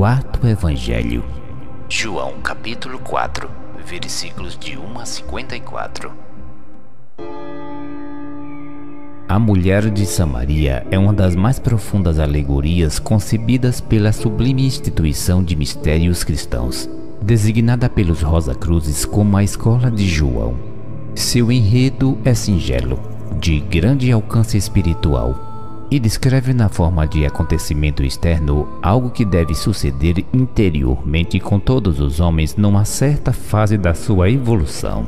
quarto Evangelho. João capítulo 4, versículos de 1 a 54. A mulher de Samaria é uma das mais profundas alegorias concebidas pela sublime instituição de mistérios cristãos, designada pelos Rosa Cruzes como a Escola de João. Seu enredo é singelo, de grande alcance espiritual, e descreve na forma de acontecimento externo algo que deve suceder interiormente com todos os homens numa certa fase da sua evolução.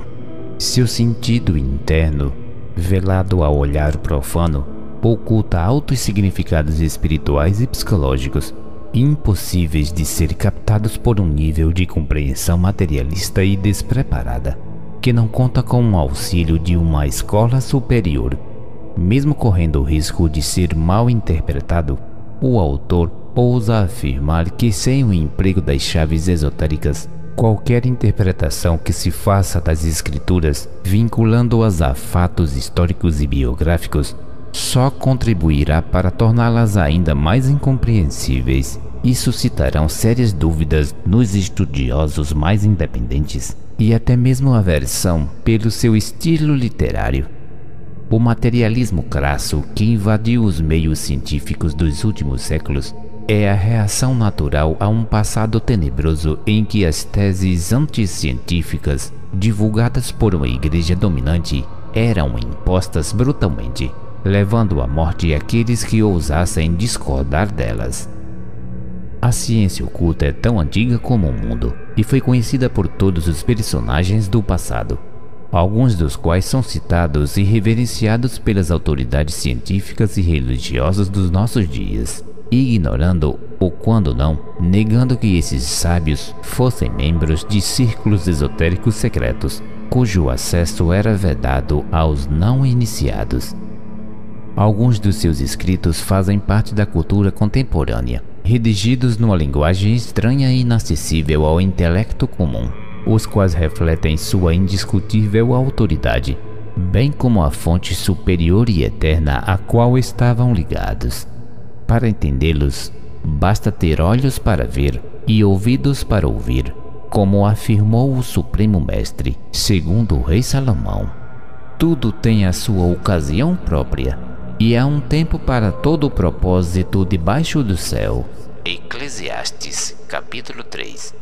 Seu sentido interno velado ao olhar profano, oculta altos significados espirituais e psicológicos, impossíveis de ser captados por um nível de compreensão materialista e despreparada, que não conta com o auxílio de uma escola superior. Mesmo correndo o risco de ser mal interpretado, o autor ousa afirmar que sem o emprego das chaves esotéricas Qualquer interpretação que se faça das escrituras, vinculando-as a fatos históricos e biográficos, só contribuirá para torná-las ainda mais incompreensíveis e suscitarão sérias dúvidas nos estudiosos mais independentes e até mesmo aversão pelo seu estilo literário. O materialismo crasso que invadiu os meios científicos dos últimos séculos é a reação natural a um passado tenebroso em que as teses anticientíficas divulgadas por uma igreja dominante eram impostas brutalmente, levando à morte aqueles que ousassem discordar delas. A ciência oculta é tão antiga como o mundo e foi conhecida por todos os personagens do passado, alguns dos quais são citados e reverenciados pelas autoridades científicas e religiosas dos nossos dias ignorando ou quando não, negando que esses sábios fossem membros de círculos esotéricos secretos, cujo acesso era vedado aos não iniciados. Alguns dos seus escritos fazem parte da cultura contemporânea, redigidos numa linguagem estranha e inacessível ao intelecto comum, os quais refletem sua indiscutível autoridade, bem como a fonte superior e eterna a qual estavam ligados. Para entendê-los, basta ter olhos para ver e ouvidos para ouvir, como afirmou o Supremo Mestre, segundo o Rei Salomão. Tudo tem a sua ocasião própria, e há um tempo para todo o propósito debaixo do céu. Eclesiastes, capítulo 3.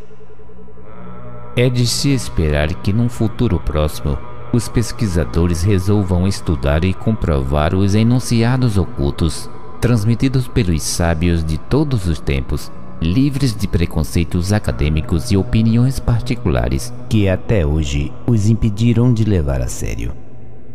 É de se esperar que num futuro próximo os pesquisadores resolvam estudar e comprovar os enunciados ocultos transmitidos pelos sábios de todos os tempos, livres de preconceitos acadêmicos e opiniões particulares que até hoje os impediram de levar a sério.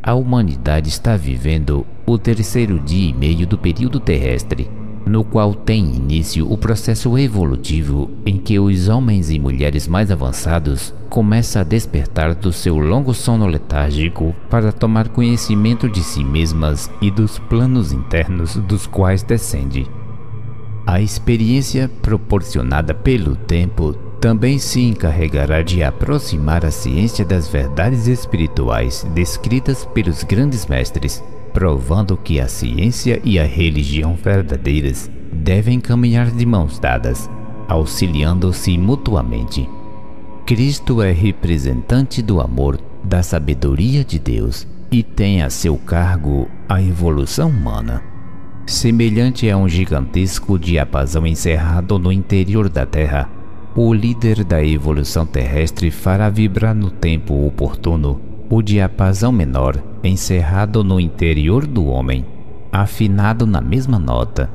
A humanidade está vivendo o terceiro dia e meio do período terrestre no qual tem início o processo evolutivo em que os homens e mulheres mais avançados começam a despertar do seu longo sono letárgico para tomar conhecimento de si mesmas e dos planos internos dos quais descende. A experiência proporcionada pelo tempo também se encarregará de aproximar a ciência das verdades espirituais descritas pelos grandes mestres provando que a ciência e a religião verdadeiras devem caminhar de mãos dadas, auxiliando-se mutuamente. Cristo é representante do amor, da sabedoria de Deus e tem a seu cargo a evolução humana. Semelhante a um gigantesco diapasão encerrado no interior da Terra, o líder da evolução terrestre fará vibrar no tempo oportuno o diapasão menor encerrado no interior do homem, afinado na mesma nota.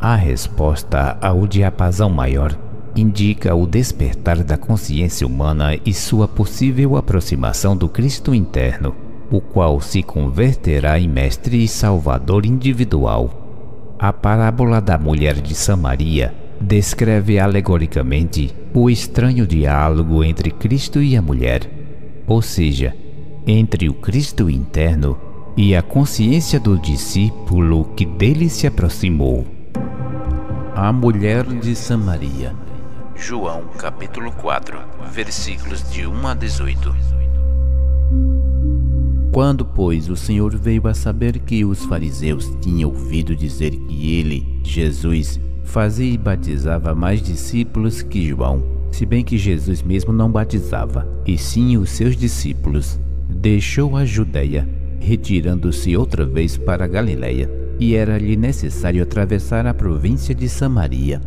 A resposta ao diapasão maior indica o despertar da consciência humana e sua possível aproximação do Cristo interno, o qual se converterá em mestre e salvador individual. A parábola da mulher de Samaria descreve alegoricamente o estranho diálogo entre Cristo e a mulher, ou seja, entre o Cristo interno e a consciência do discípulo que dele se aproximou. A mulher de Samaria. João capítulo 4, versículos de 1 a 18. Quando, pois, o Senhor veio a saber que os fariseus tinham ouvido dizer que ele, Jesus, fazia e batizava mais discípulos que João, se bem que Jesus mesmo não batizava, e sim os seus discípulos. Deixou a Judéia, retirando-se outra vez para Galiléia, e era-lhe necessário atravessar a província de Samaria.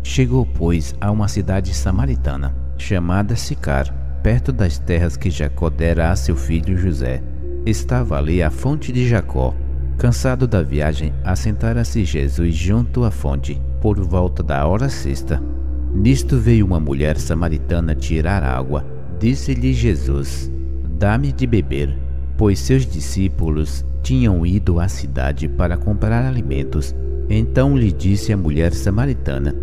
Chegou, pois, a uma cidade samaritana, chamada Sicar, perto das terras que Jacó dera a seu filho José. Estava ali a fonte de Jacó. Cansado da viagem, assentara-se Jesus junto à fonte, por volta da hora sexta. Nisto veio uma mulher samaritana tirar água. Disse-lhe Jesus: Dá-me de beber, pois seus discípulos tinham ido à cidade para comprar alimentos. Então lhe disse a mulher samaritana: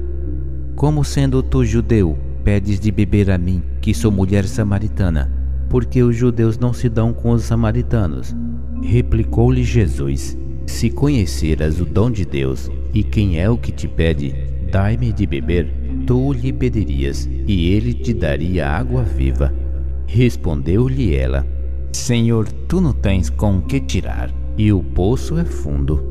Como sendo tu judeu, pedes de beber a mim, que sou mulher samaritana? Porque os judeus não se dão com os samaritanos. Replicou-lhe Jesus: Se conheceras o dom de Deus e quem é o que te pede, dai-me de beber, tu lhe pedirias, e ele te daria água viva. Respondeu-lhe ela: Senhor, tu não tens com que tirar, e o poço é fundo.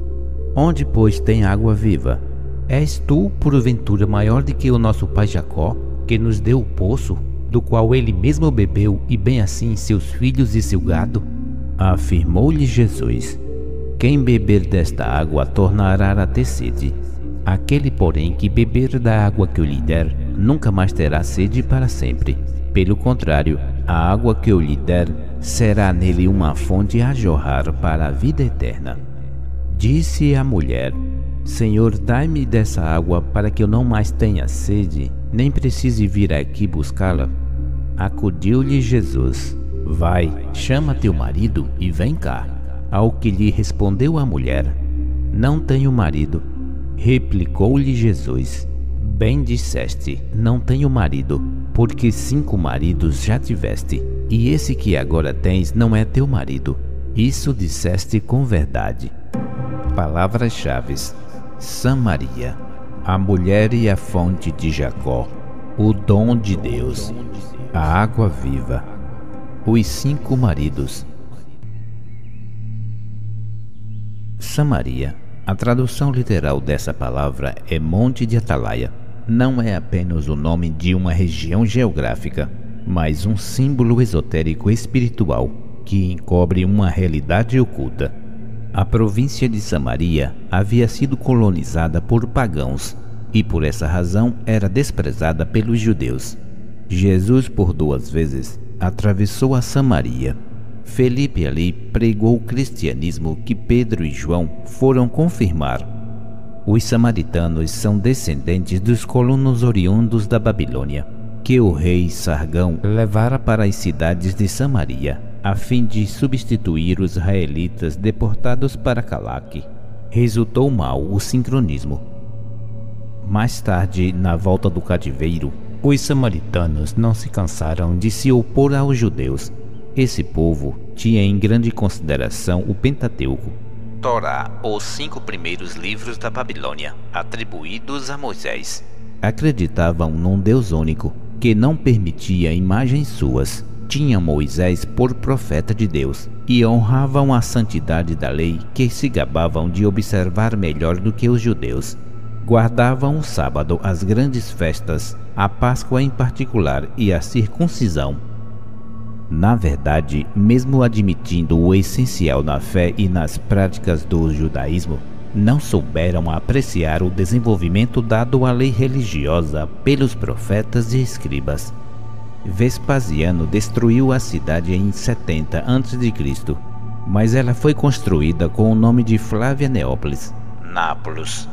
Onde, pois, tem água viva? És tu, porventura, maior do que o nosso pai Jacó, que nos deu o poço, do qual ele mesmo bebeu, e bem assim seus filhos e seu gado? Afirmou-lhe Jesus: Quem beber desta água tornará a ter sede. Aquele, porém, que beber da água que eu lhe der, nunca mais terá sede para sempre. Pelo contrário, a água que eu lhe der será nele uma fonte a jorrar para a vida eterna. Disse a mulher: Senhor, dai-me dessa água para que eu não mais tenha sede, nem precise vir aqui buscá-la. Acudiu-lhe Jesus: Vai, chama teu marido e vem cá. Ao que lhe respondeu a mulher: Não tenho marido. Replicou-lhe Jesus: Bem disseste, não tenho marido, porque cinco maridos já tiveste, e esse que agora tens não é teu marido. Isso disseste com verdade. Palavras-chave: Samaria, a mulher e a fonte de Jacó, o dom de Deus, a água viva os cinco maridos. Samaria. A tradução literal dessa palavra é Monte de Atalaia. Não é apenas o nome de uma região geográfica, mas um símbolo esotérico espiritual que encobre uma realidade oculta. A província de Samaria havia sido colonizada por pagãos e por essa razão era desprezada pelos judeus. Jesus, por duas vezes, atravessou a Samaria. Felipe ali pregou o cristianismo que Pedro e João foram confirmar. Os samaritanos são descendentes dos colonos oriundos da Babilônia, que o rei Sargão levara para as cidades de Samaria, a fim de substituir os israelitas deportados para Calaque. Resultou mal o sincronismo. Mais tarde, na volta do cativeiro, os samaritanos não se cansaram de se opor aos judeus. Esse povo tinha em grande consideração o Pentateuco, Torá, os cinco primeiros livros da Babilônia, atribuídos a Moisés. Acreditavam num Deus único, que não permitia imagens suas. Tinham Moisés por profeta de Deus e honravam a santidade da lei que se gabavam de observar melhor do que os judeus guardavam o sábado as grandes festas, a Páscoa em particular e a circuncisão. Na verdade, mesmo admitindo o essencial na fé e nas práticas do judaísmo, não souberam apreciar o desenvolvimento dado à lei religiosa pelos profetas e escribas. Vespasiano destruiu a cidade em 70 a.C., mas ela foi construída com o nome de Flávia Neópolis, Nápoles.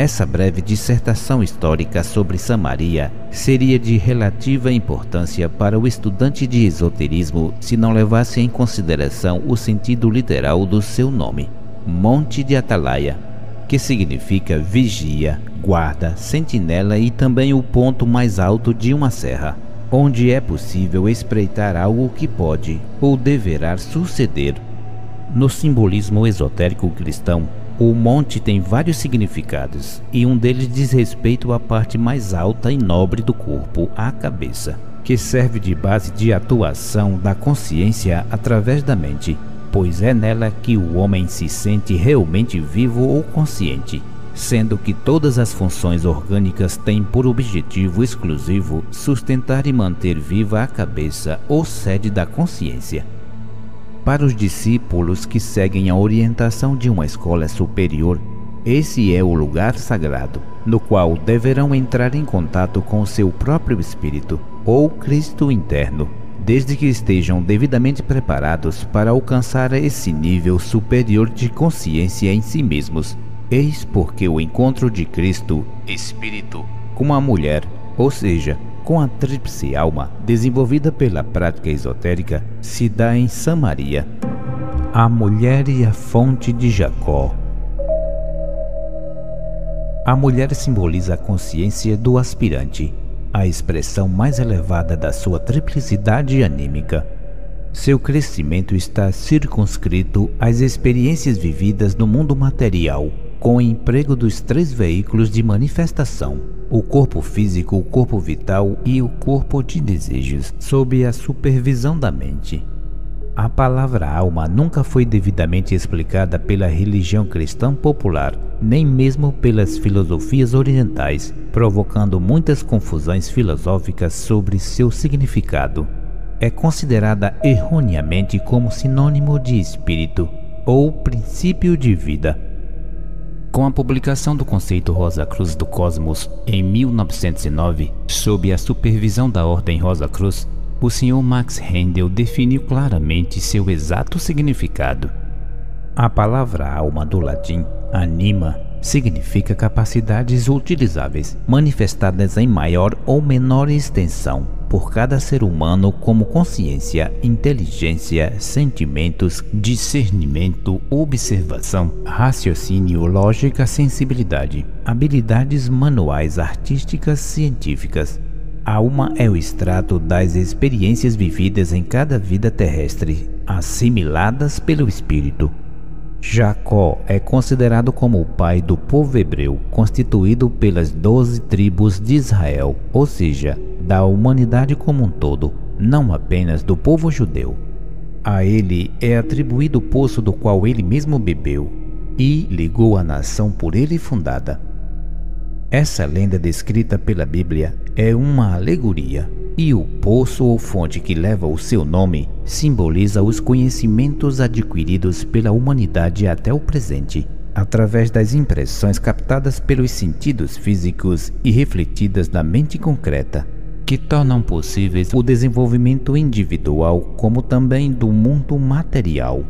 Essa breve dissertação histórica sobre Samaria seria de relativa importância para o estudante de esoterismo se não levasse em consideração o sentido literal do seu nome, Monte de Atalaia, que significa vigia, guarda, sentinela e também o ponto mais alto de uma serra, onde é possível espreitar algo que pode ou deverá suceder. No simbolismo esotérico cristão, o monte tem vários significados, e um deles diz respeito à parte mais alta e nobre do corpo, a cabeça, que serve de base de atuação da consciência através da mente, pois é nela que o homem se sente realmente vivo ou consciente. sendo que todas as funções orgânicas têm por objetivo exclusivo sustentar e manter viva a cabeça ou sede da consciência. Para os discípulos que seguem a orientação de uma escola superior, esse é o lugar sagrado, no qual deverão entrar em contato com seu próprio espírito ou Cristo interno, desde que estejam devidamente preparados para alcançar esse nível superior de consciência em si mesmos. Eis porque o encontro de Cristo, Espírito, com a mulher, ou seja, com a tríplice alma desenvolvida pela prática esotérica, se dá em Samaria. A mulher e a fonte de Jacó. A mulher simboliza a consciência do aspirante, a expressão mais elevada da sua triplicidade anímica. Seu crescimento está circunscrito às experiências vividas no mundo material com o emprego dos três veículos de manifestação: o corpo físico, o corpo vital e o corpo de desejos, sob a supervisão da mente. A palavra alma nunca foi devidamente explicada pela religião cristã popular, nem mesmo pelas filosofias orientais, provocando muitas confusões filosóficas sobre seu significado. É considerada erroneamente como sinônimo de espírito ou princípio de vida com a publicação do conceito Rosa Cruz do Cosmos em 1909, sob a supervisão da Ordem Rosa Cruz, o Sr. Max Rendel definiu claramente seu exato significado. A palavra alma do latim, anima, significa capacidades utilizáveis, manifestadas em maior ou menor extensão por cada ser humano como consciência, inteligência, sentimentos, discernimento, observação, raciocínio, lógica, sensibilidade, habilidades manuais, artísticas, científicas. A alma é o extrato das experiências vividas em cada vida terrestre, assimiladas pelo espírito. Jacó é considerado como o pai do povo hebreu, constituído pelas doze tribos de Israel, ou seja, da humanidade como um todo, não apenas do povo judeu. A ele é atribuído o poço do qual ele mesmo bebeu e ligou a nação por ele fundada. Essa lenda descrita pela Bíblia é uma alegoria, e o poço ou fonte que leva o seu nome simboliza os conhecimentos adquiridos pela humanidade até o presente, através das impressões captadas pelos sentidos físicos e refletidas na mente concreta que tornam possíveis o desenvolvimento individual como também do mundo material.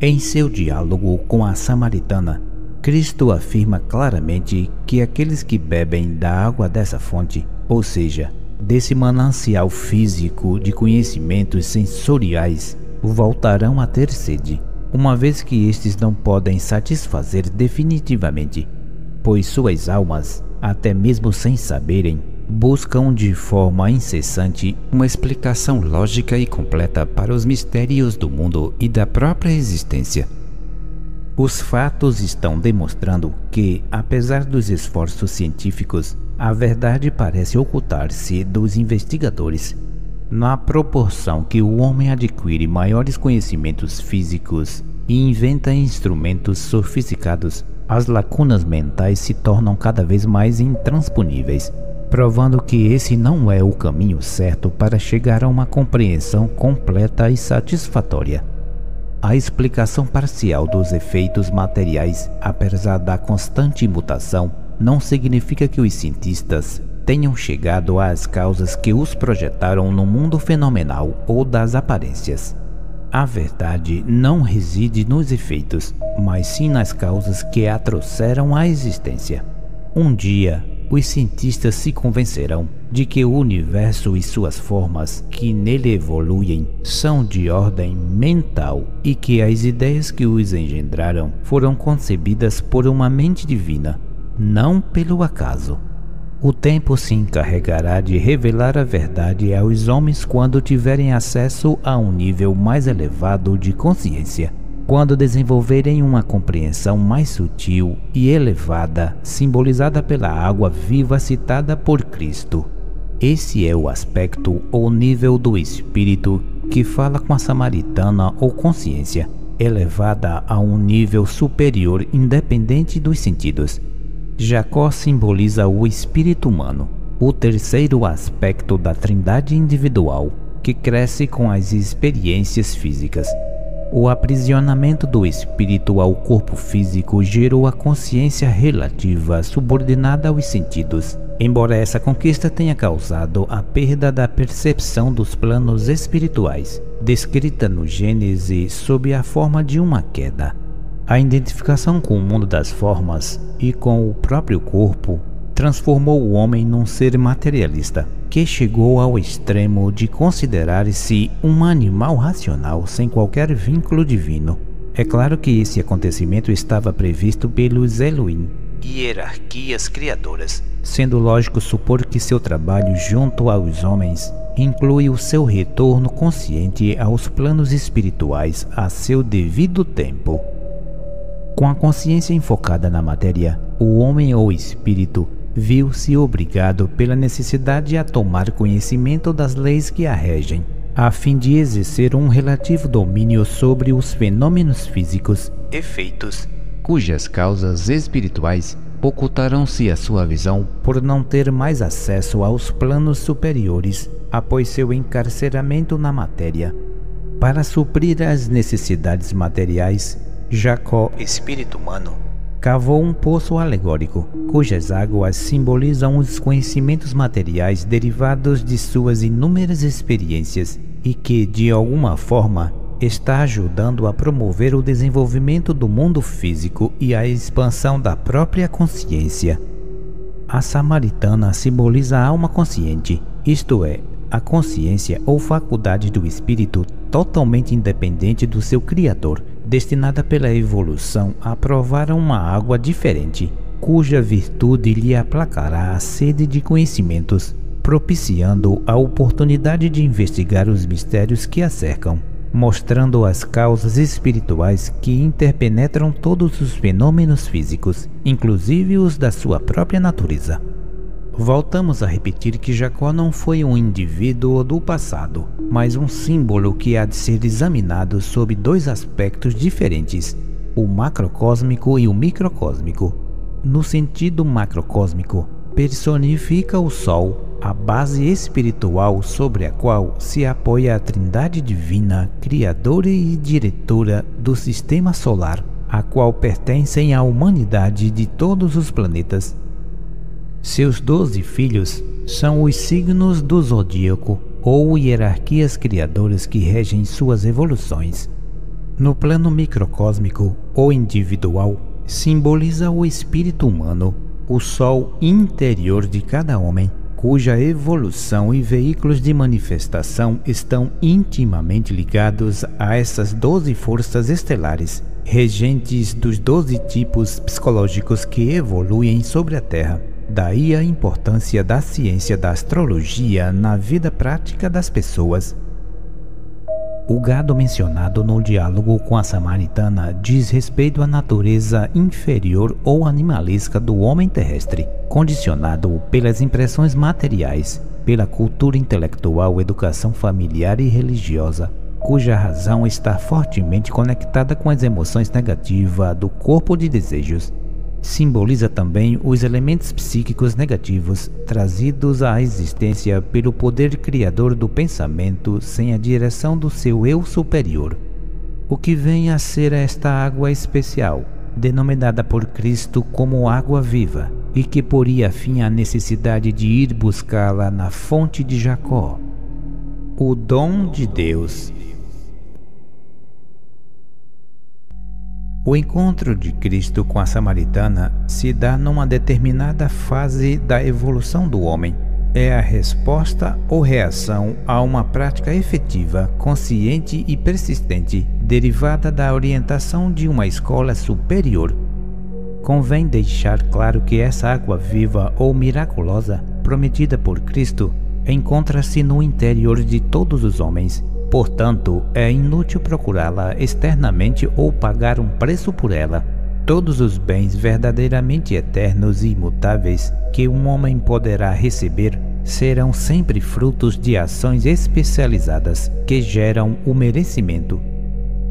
Em seu diálogo com a samaritana, Cristo afirma claramente que aqueles que bebem da água dessa fonte, ou seja, desse manancial físico de conhecimentos sensoriais, voltarão a ter sede, uma vez que estes não podem satisfazer definitivamente, pois suas almas, até mesmo sem saberem, buscam de forma incessante uma explicação lógica e completa para os mistérios do mundo e da própria existência. Os fatos estão demonstrando que, apesar dos esforços científicos, a verdade parece ocultar-se dos investigadores. Na proporção que o homem adquire maiores conhecimentos físicos e inventa instrumentos sofisticados, as lacunas mentais se tornam cada vez mais intransponíveis provando que esse não é o caminho certo para chegar a uma compreensão completa e satisfatória. A explicação parcial dos efeitos materiais, apesar da constante mutação, não significa que os cientistas tenham chegado às causas que os projetaram no mundo fenomenal ou das aparências. A verdade não reside nos efeitos, mas sim nas causas que a trouxeram à existência. Um dia, os cientistas se convencerão de que o universo e suas formas que nele evoluem são de ordem mental e que as ideias que os engendraram foram concebidas por uma mente divina, não pelo acaso. O tempo se encarregará de revelar a verdade aos homens quando tiverem acesso a um nível mais elevado de consciência quando desenvolverem uma compreensão mais sutil e elevada, simbolizada pela água viva citada por Cristo. Esse é o aspecto ou nível do espírito que fala com a samaritana ou consciência, elevada a um nível superior independente dos sentidos. Jacó simboliza o espírito humano, o terceiro aspecto da trindade individual, que cresce com as experiências físicas. O aprisionamento do espírito ao corpo físico gerou a consciência relativa subordinada aos sentidos, embora essa conquista tenha causado a perda da percepção dos planos espirituais, descrita no Gênesis sob a forma de uma queda. A identificação com o mundo das formas e com o próprio corpo transformou o homem num ser materialista, que chegou ao extremo de considerar-se um animal racional sem qualquer vínculo divino. É claro que esse acontecimento estava previsto pelos Elohim, hierarquias criadoras, sendo lógico supor que seu trabalho junto aos homens inclui o seu retorno consciente aos planos espirituais a seu devido tempo. Com a consciência enfocada na matéria, o homem ou espírito viu-se obrigado pela necessidade a tomar conhecimento das leis que a regem, a fim de exercer um relativo domínio sobre os fenômenos físicos, efeitos, cujas causas espirituais ocultaram-se à sua visão por não ter mais acesso aos planos superiores após seu encarceramento na matéria. Para suprir as necessidades materiais, Jacó, espírito humano, cavou um poço alegórico, cujas águas simbolizam os conhecimentos materiais derivados de suas inúmeras experiências e que, de alguma forma, está ajudando a promover o desenvolvimento do mundo físico e a expansão da própria consciência. A samaritana simboliza a alma consciente, isto é, a consciência ou faculdade do espírito totalmente independente do seu Criador, destinada pela evolução a provar uma água diferente, cuja virtude lhe aplacará a sede de conhecimentos, propiciando a oportunidade de investigar os mistérios que a cercam mostrando as causas espirituais que interpenetram todos os fenômenos físicos, inclusive os da sua própria natureza. Voltamos a repetir que Jacó não foi um indivíduo do passado, mas um símbolo que há de ser examinado sob dois aspectos diferentes, o macrocósmico e o microcósmico. No sentido macrocósmico, personifica o Sol a base espiritual sobre a qual se apoia a Trindade Divina, Criadora e Diretora do Sistema Solar, a qual pertencem a humanidade de todos os planetas. Seus doze filhos são os signos do zodíaco ou hierarquias criadoras que regem suas evoluções. No plano microcósmico ou individual, simboliza o espírito humano, o sol interior de cada homem cuja evolução e veículos de manifestação estão intimamente ligados a essas doze forças estelares, regentes dos doze tipos psicológicos que evoluem sobre a Terra. Daí a importância da ciência da astrologia na vida prática das pessoas. O gado mencionado no diálogo com a samaritana diz respeito à natureza inferior ou animalesca do homem terrestre, condicionado pelas impressões materiais, pela cultura intelectual, educação familiar e religiosa, cuja razão está fortemente conectada com as emoções negativas do corpo de desejos simboliza também os elementos psíquicos negativos trazidos à existência pelo poder criador do pensamento sem a direção do seu eu superior. O que vem a ser esta água especial, denominada por Cristo como água viva, e que poria fim à necessidade de ir buscá-la na fonte de Jacó. O dom de Deus O encontro de Cristo com a samaritana se dá numa determinada fase da evolução do homem. É a resposta ou reação a uma prática efetiva, consciente e persistente, derivada da orientação de uma escola superior. Convém deixar claro que essa água viva ou miraculosa, prometida por Cristo, encontra-se no interior de todos os homens Portanto, é inútil procurá-la externamente ou pagar um preço por ela. Todos os bens verdadeiramente eternos e imutáveis que um homem poderá receber serão sempre frutos de ações especializadas que geram o merecimento.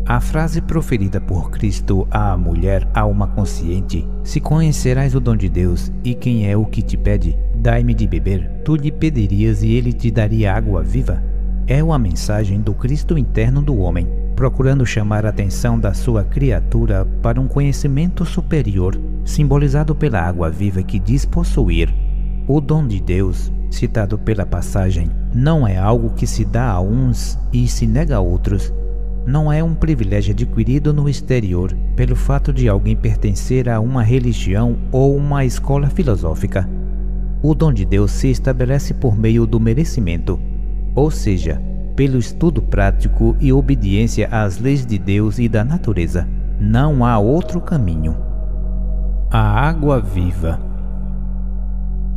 A frase proferida por Cristo à mulher alma consciente: Se conhecerás o dom de Deus e quem é o que te pede, dai-me de beber, tu lhe pedirias e ele te daria água viva. É uma mensagem do Cristo interno do homem, procurando chamar a atenção da sua criatura para um conhecimento superior, simbolizado pela água viva que diz possuir. O dom de Deus, citado pela passagem, não é algo que se dá a uns e se nega a outros não é um privilégio adquirido no exterior pelo fato de alguém pertencer a uma religião ou uma escola filosófica. O dom de Deus se estabelece por meio do merecimento, ou seja, pelo estudo prático e obediência às leis de Deus e da natureza. Não há outro caminho. A água viva.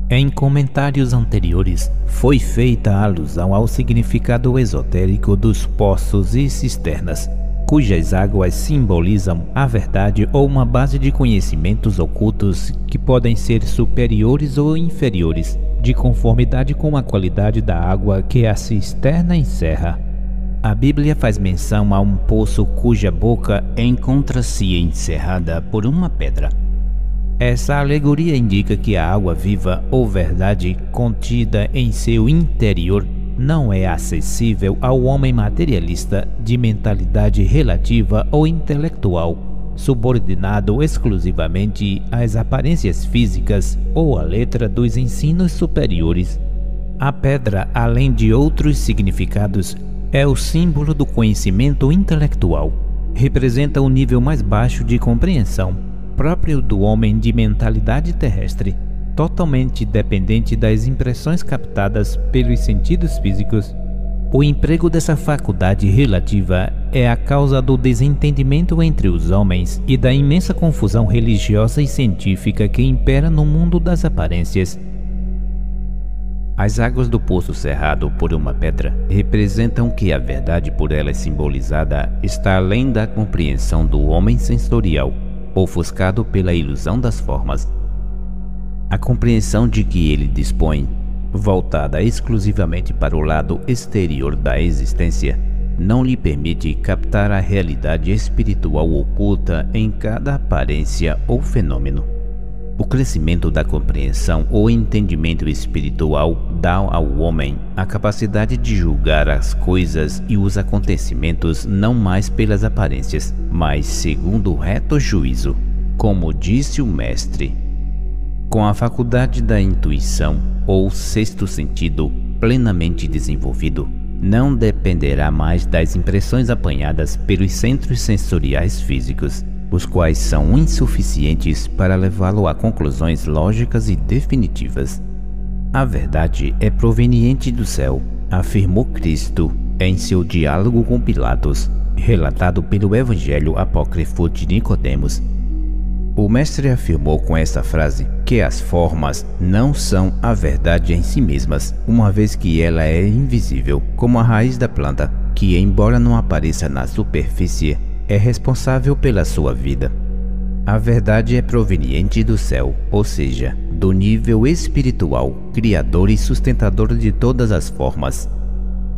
Em comentários anteriores, foi feita alusão ao significado esotérico dos poços e cisternas, cujas águas simbolizam a verdade ou uma base de conhecimentos ocultos que podem ser superiores ou inferiores, de conformidade com a qualidade da água que a cisterna encerra. A Bíblia faz menção a um poço cuja boca encontra-se encerrada por uma pedra. Essa alegoria indica que a água viva ou verdade contida em seu interior não é acessível ao homem materialista de mentalidade relativa ou intelectual, subordinado exclusivamente às aparências físicas ou à letra dos ensinos superiores. A pedra, além de outros significados, é o símbolo do conhecimento intelectual. Representa o nível mais baixo de compreensão próprio do homem de mentalidade terrestre, totalmente dependente das impressões captadas pelos sentidos físicos. O emprego dessa faculdade relativa é a causa do desentendimento entre os homens e da imensa confusão religiosa e científica que impera no mundo das aparências. As águas do poço cerrado por uma pedra representam que a verdade por ela simbolizada está além da compreensão do homem sensorial ofuscado pela ilusão das formas. A compreensão de que ele dispõe, voltada exclusivamente para o lado exterior da existência, não lhe permite captar a realidade espiritual oculta em cada aparência ou fenômeno. O crescimento da compreensão ou entendimento espiritual dá ao homem a capacidade de julgar as coisas e os acontecimentos não mais pelas aparências, mas segundo o reto juízo, como disse o Mestre. Com a faculdade da intuição ou sexto sentido plenamente desenvolvido, não dependerá mais das impressões apanhadas pelos centros sensoriais físicos os quais são insuficientes para levá-lo a conclusões lógicas e definitivas. A verdade é proveniente do céu, afirmou Cristo em seu diálogo com Pilatos, relatado pelo Evangelho apócrifo de Nicodemos. O mestre afirmou com essa frase que as formas não são a verdade em si mesmas, uma vez que ela é invisível, como a raiz da planta, que embora não apareça na superfície, é responsável pela sua vida. A verdade é proveniente do céu, ou seja, do nível espiritual, criador e sustentador de todas as formas.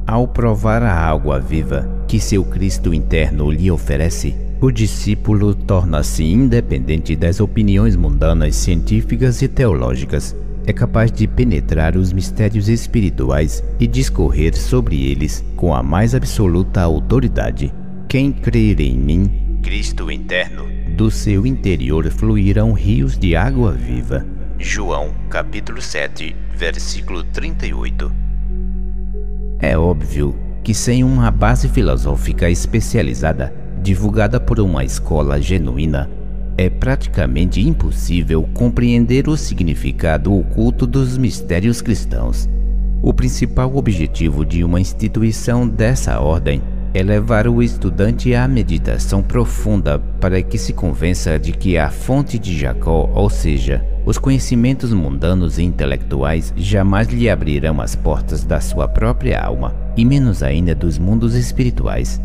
Ao provar a água viva que seu Cristo interno lhe oferece, o discípulo torna-se independente das opiniões mundanas, científicas e teológicas. É capaz de penetrar os mistérios espirituais e discorrer sobre eles com a mais absoluta autoridade. Quem crer em mim, Cristo interno, do seu interior fluirão rios de água viva. João, capítulo 7, versículo 38. É óbvio que sem uma base filosófica especializada, divulgada por uma escola genuína, é praticamente impossível compreender o significado oculto dos mistérios cristãos. O principal objetivo de uma instituição dessa ordem é levar o estudante à meditação profunda para que se convença de que a fonte de Jacó, ou seja, os conhecimentos mundanos e intelectuais, jamais lhe abrirão as portas da sua própria alma, e menos ainda dos mundos espirituais.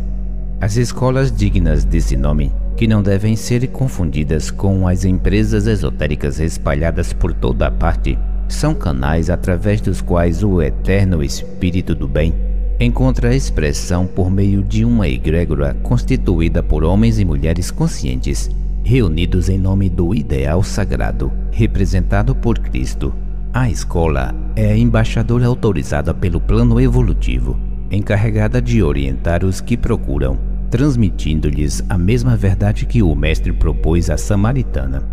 As escolas dignas desse nome, que não devem ser confundidas com as empresas esotéricas espalhadas por toda a parte, são canais através dos quais o eterno Espírito do Bem encontra expressão por meio de uma egrégora constituída por homens e mulheres conscientes, reunidos em nome do ideal sagrado, representado por Cristo. A escola é a embaixadora autorizada pelo plano evolutivo, encarregada de orientar os que procuram, transmitindo-lhes a mesma verdade que o Mestre propôs à Samaritana.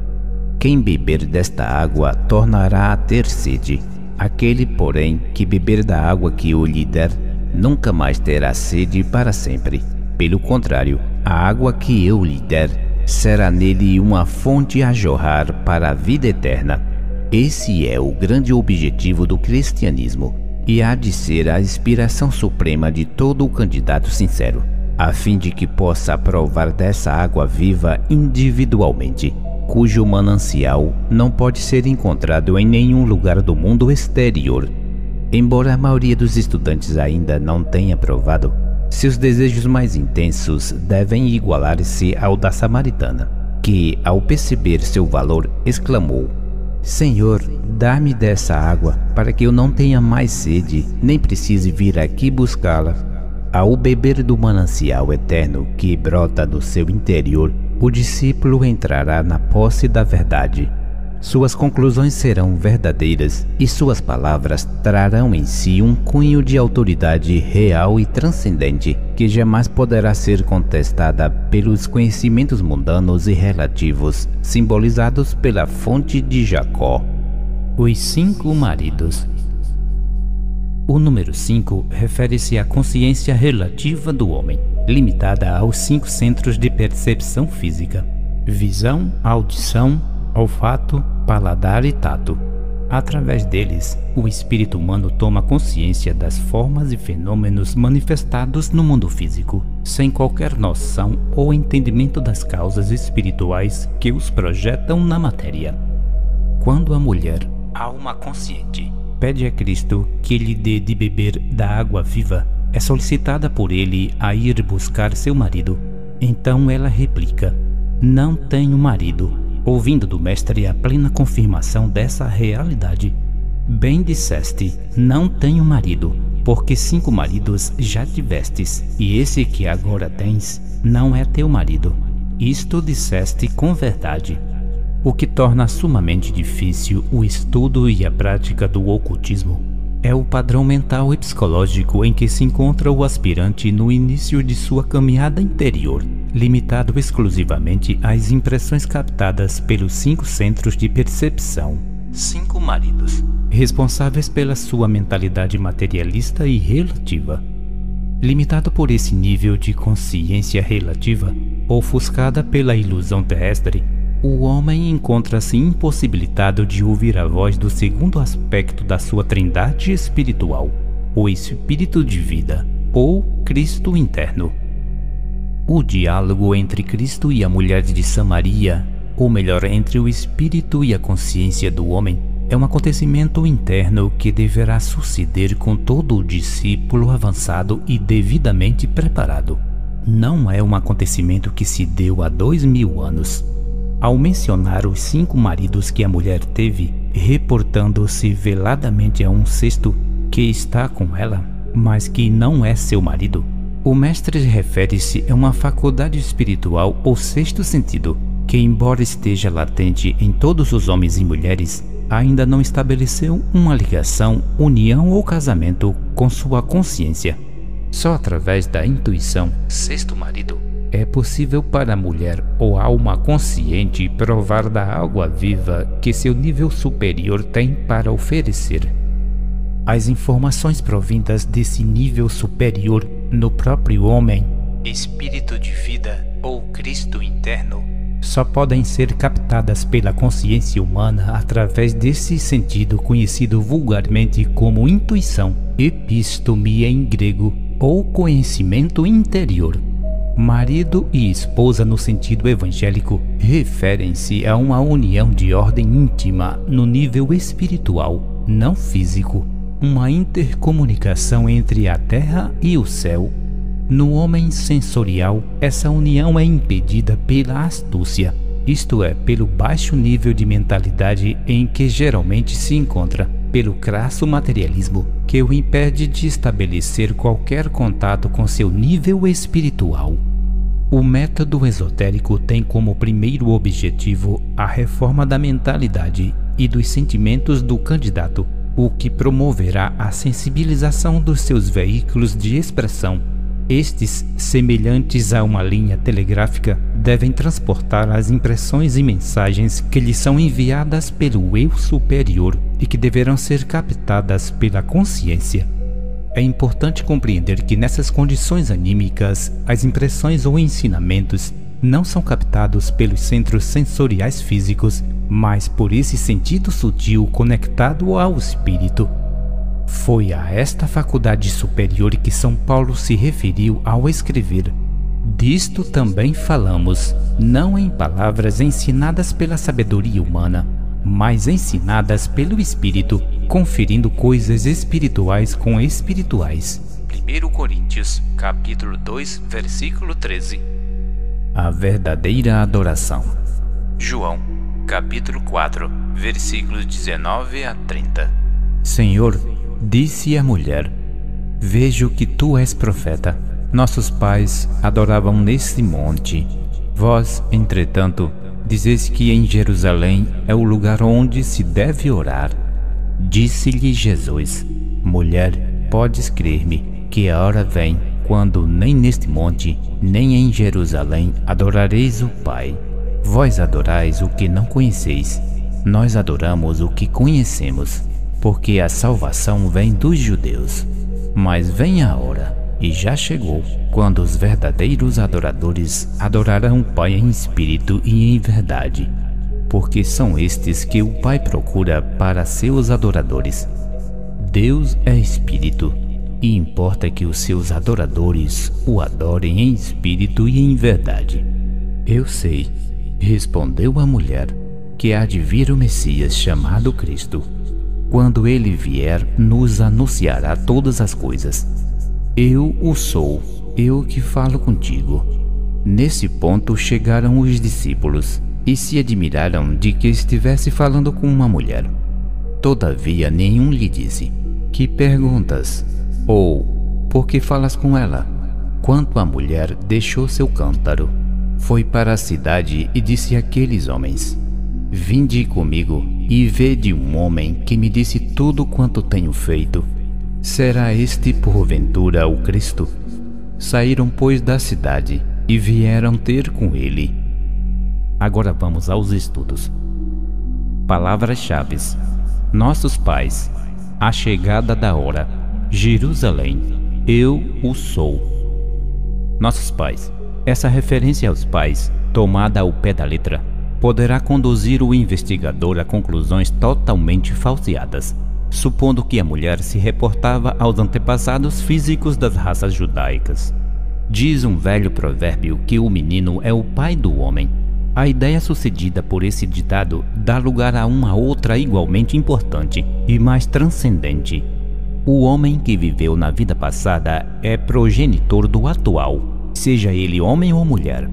Quem beber desta água tornará a ter sede. Aquele, porém, que beber da água que eu lhe der, nunca mais terá sede para sempre. Pelo contrário, a água que eu lhe der será nele uma fonte a jorrar para a vida eterna. Esse é o grande objetivo do cristianismo e há de ser a inspiração suprema de todo o candidato sincero, a fim de que possa provar dessa água viva individualmente, cujo manancial não pode ser encontrado em nenhum lugar do mundo exterior. Embora a maioria dos estudantes ainda não tenha provado, seus desejos mais intensos devem igualar-se ao da samaritana, que, ao perceber seu valor, exclamou: Senhor, dá-me dessa água, para que eu não tenha mais sede, nem precise vir aqui buscá-la. Ao beber do manancial eterno que brota do seu interior, o discípulo entrará na posse da verdade. Suas conclusões serão verdadeiras e suas palavras trarão em si um cunho de autoridade real e transcendente que jamais poderá ser contestada pelos conhecimentos mundanos e relativos simbolizados pela fonte de Jacó. Os cinco maridos. O número 5 refere-se à consciência relativa do homem, limitada aos cinco centros de percepção física: visão, audição, olfato, paladar e tato. Através deles, o espírito humano toma consciência das formas e fenômenos manifestados no mundo físico, sem qualquer noção ou entendimento das causas espirituais que os projetam na matéria. Quando a mulher, alma consciente, pede a Cristo que lhe dê de beber da água viva, é solicitada por ele a ir buscar seu marido. Então ela replica: Não tenho marido ouvindo do Mestre a plena confirmação dessa realidade. Bem disseste, não tenho marido, porque cinco maridos já tivestes, e esse que agora tens não é teu marido. Isto disseste com verdade. O que torna sumamente difícil o estudo e a prática do ocultismo é o padrão mental e psicológico em que se encontra o aspirante no início de sua caminhada interior limitado exclusivamente às impressões captadas pelos cinco centros de percepção, cinco maridos, responsáveis pela sua mentalidade materialista e relativa. Limitado por esse nível de consciência relativa, ofuscada pela ilusão terrestre, o homem encontra-se impossibilitado de ouvir a voz do segundo aspecto da sua trindade espiritual, o espírito de vida, ou Cristo interno. O diálogo entre Cristo e a mulher de Samaria, ou melhor, entre o espírito e a consciência do homem, é um acontecimento interno que deverá suceder com todo o discípulo avançado e devidamente preparado. Não é um acontecimento que se deu há dois mil anos. Ao mencionar os cinco maridos que a mulher teve, reportando-se veladamente a um sexto que está com ela, mas que não é seu marido, o mestre refere-se a uma faculdade espiritual ou sexto sentido, que, embora esteja latente em todos os homens e mulheres, ainda não estabeleceu uma ligação, união ou casamento com sua consciência. Só através da intuição, sexto marido, é possível para a mulher ou alma consciente provar da água viva que seu nível superior tem para oferecer. As informações provindas desse nível superior no próprio homem, espírito de vida ou Cristo interno, só podem ser captadas pela consciência humana através desse sentido conhecido vulgarmente como intuição, epistome em grego, ou conhecimento interior. Marido e esposa, no sentido evangélico, referem-se a uma união de ordem íntima no nível espiritual, não físico uma intercomunicação entre a terra e o céu. No homem sensorial, essa união é impedida pela astúcia, isto é, pelo baixo nível de mentalidade em que geralmente se encontra, pelo crasso materialismo que o impede de estabelecer qualquer contato com seu nível espiritual. O método esotérico tem como primeiro objetivo a reforma da mentalidade e dos sentimentos do candidato, o que promoverá a sensibilização dos seus veículos de expressão. Estes, semelhantes a uma linha telegráfica, devem transportar as impressões e mensagens que lhes são enviadas pelo eu superior e que deverão ser captadas pela consciência. É importante compreender que nessas condições anímicas, as impressões ou ensinamentos não são captados pelos centros sensoriais físicos, mas por esse sentido sutil conectado ao espírito. Foi a esta faculdade superior que São Paulo se referiu ao escrever. Disto também falamos, não em palavras ensinadas pela sabedoria humana, mas ensinadas pelo Espírito, conferindo coisas espirituais com espirituais. 1 Coríntios, capítulo 2, versículo 13. A verdadeira adoração. João, capítulo 4, versículos 19 a 30. Senhor, disse a mulher: Vejo que tu és profeta. Nossos pais adoravam nesse monte. Vós, entretanto, Dizes que em Jerusalém é o lugar onde se deve orar. Disse-lhe Jesus: Mulher, podes crer-me que a hora vem quando nem neste monte, nem em Jerusalém adorareis o Pai. Vós adorais o que não conheceis, nós adoramos o que conhecemos, porque a salvação vem dos judeus. Mas vem a hora e já chegou, quando os verdadeiros adoradores adorarão o Pai em espírito e em verdade, porque são estes que o Pai procura para seus adoradores. Deus é espírito, e importa que os seus adoradores o adorem em espírito e em verdade. Eu sei, respondeu a mulher, que há de vir o Messias chamado Cristo. Quando ele vier, nos anunciará todas as coisas. Eu o sou, eu que falo contigo. Nesse ponto chegaram os discípulos e se admiraram de que estivesse falando com uma mulher. Todavia, nenhum lhe disse: Que perguntas? Ou por que falas com ela? Quanto a mulher deixou seu cântaro, foi para a cidade e disse àqueles homens: Vinde comigo e vede um homem que me disse tudo quanto tenho feito. Será este porventura o Cristo? Saíram, pois, da cidade e vieram ter com ele. Agora vamos aos estudos. Palavras-chave: Nossos pais, a chegada da hora, Jerusalém, eu o sou. Nossos pais. Essa referência aos pais, tomada ao pé da letra, poderá conduzir o investigador a conclusões totalmente falseadas supondo que a mulher se reportava aos antepassados físicos das raças judaicas. Diz um velho provérbio que o menino é o pai do homem. A ideia sucedida por esse ditado dá lugar a uma outra igualmente importante e mais transcendente. O homem que viveu na vida passada é progenitor do atual, seja ele homem ou mulher.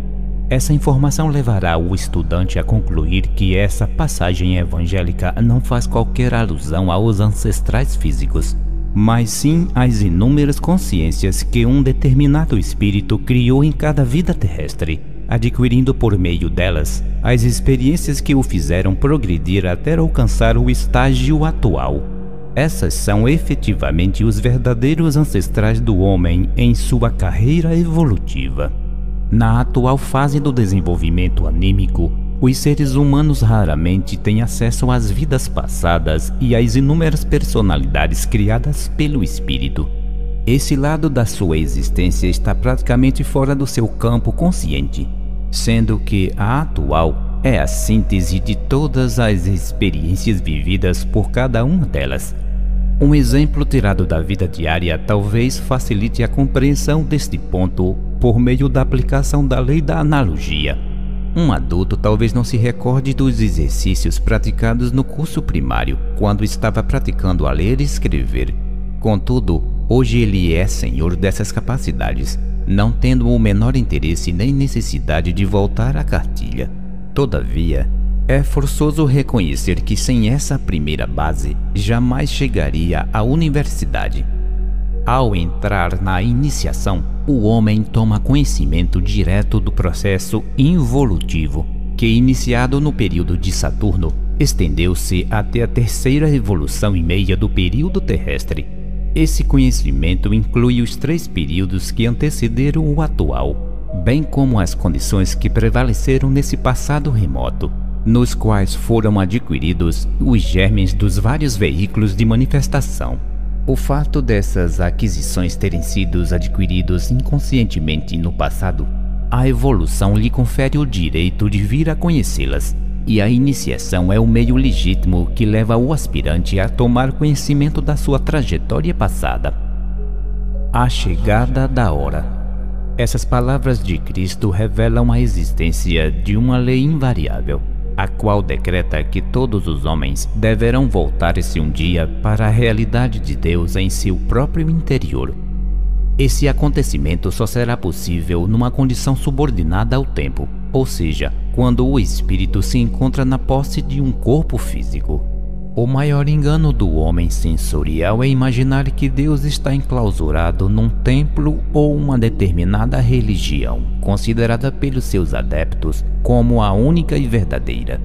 Essa informação levará o estudante a concluir que essa passagem evangélica não faz qualquer alusão aos ancestrais físicos, mas sim às inúmeras consciências que um determinado espírito criou em cada vida terrestre, adquirindo por meio delas as experiências que o fizeram progredir até alcançar o estágio atual. Essas são efetivamente os verdadeiros ancestrais do homem em sua carreira evolutiva. Na atual fase do desenvolvimento anímico, os seres humanos raramente têm acesso às vidas passadas e às inúmeras personalidades criadas pelo espírito. Esse lado da sua existência está praticamente fora do seu campo consciente, sendo que a atual é a síntese de todas as experiências vividas por cada uma delas. Um exemplo tirado da vida diária talvez facilite a compreensão deste ponto por meio da aplicação da lei da analogia. Um adulto talvez não se recorde dos exercícios praticados no curso primário, quando estava praticando a ler e escrever. Contudo, hoje ele é senhor dessas capacidades, não tendo o menor interesse nem necessidade de voltar à cartilha. Todavia, É forçoso reconhecer que sem essa primeira base jamais chegaria à universidade. Ao entrar na iniciação, o homem toma conhecimento direto do processo involutivo, que, iniciado no período de Saturno, estendeu-se até a terceira evolução e meia do período terrestre. Esse conhecimento inclui os três períodos que antecederam o atual, bem como as condições que prevaleceram nesse passado remoto nos quais foram adquiridos os germes dos vários veículos de manifestação. O fato dessas aquisições terem sido adquiridos inconscientemente no passado, a evolução lhe confere o direito de vir a conhecê-las, e a iniciação é o meio legítimo que leva o aspirante a tomar conhecimento da sua trajetória passada. A chegada da hora. Essas palavras de Cristo revelam a existência de uma lei invariável a qual decreta que todos os homens deverão voltar-se um dia para a realidade de Deus em seu próprio interior. Esse acontecimento só será possível numa condição subordinada ao tempo, ou seja, quando o espírito se encontra na posse de um corpo físico. O maior engano do homem sensorial é imaginar que Deus está enclausurado num templo ou uma determinada religião, considerada pelos seus adeptos como a única e verdadeira.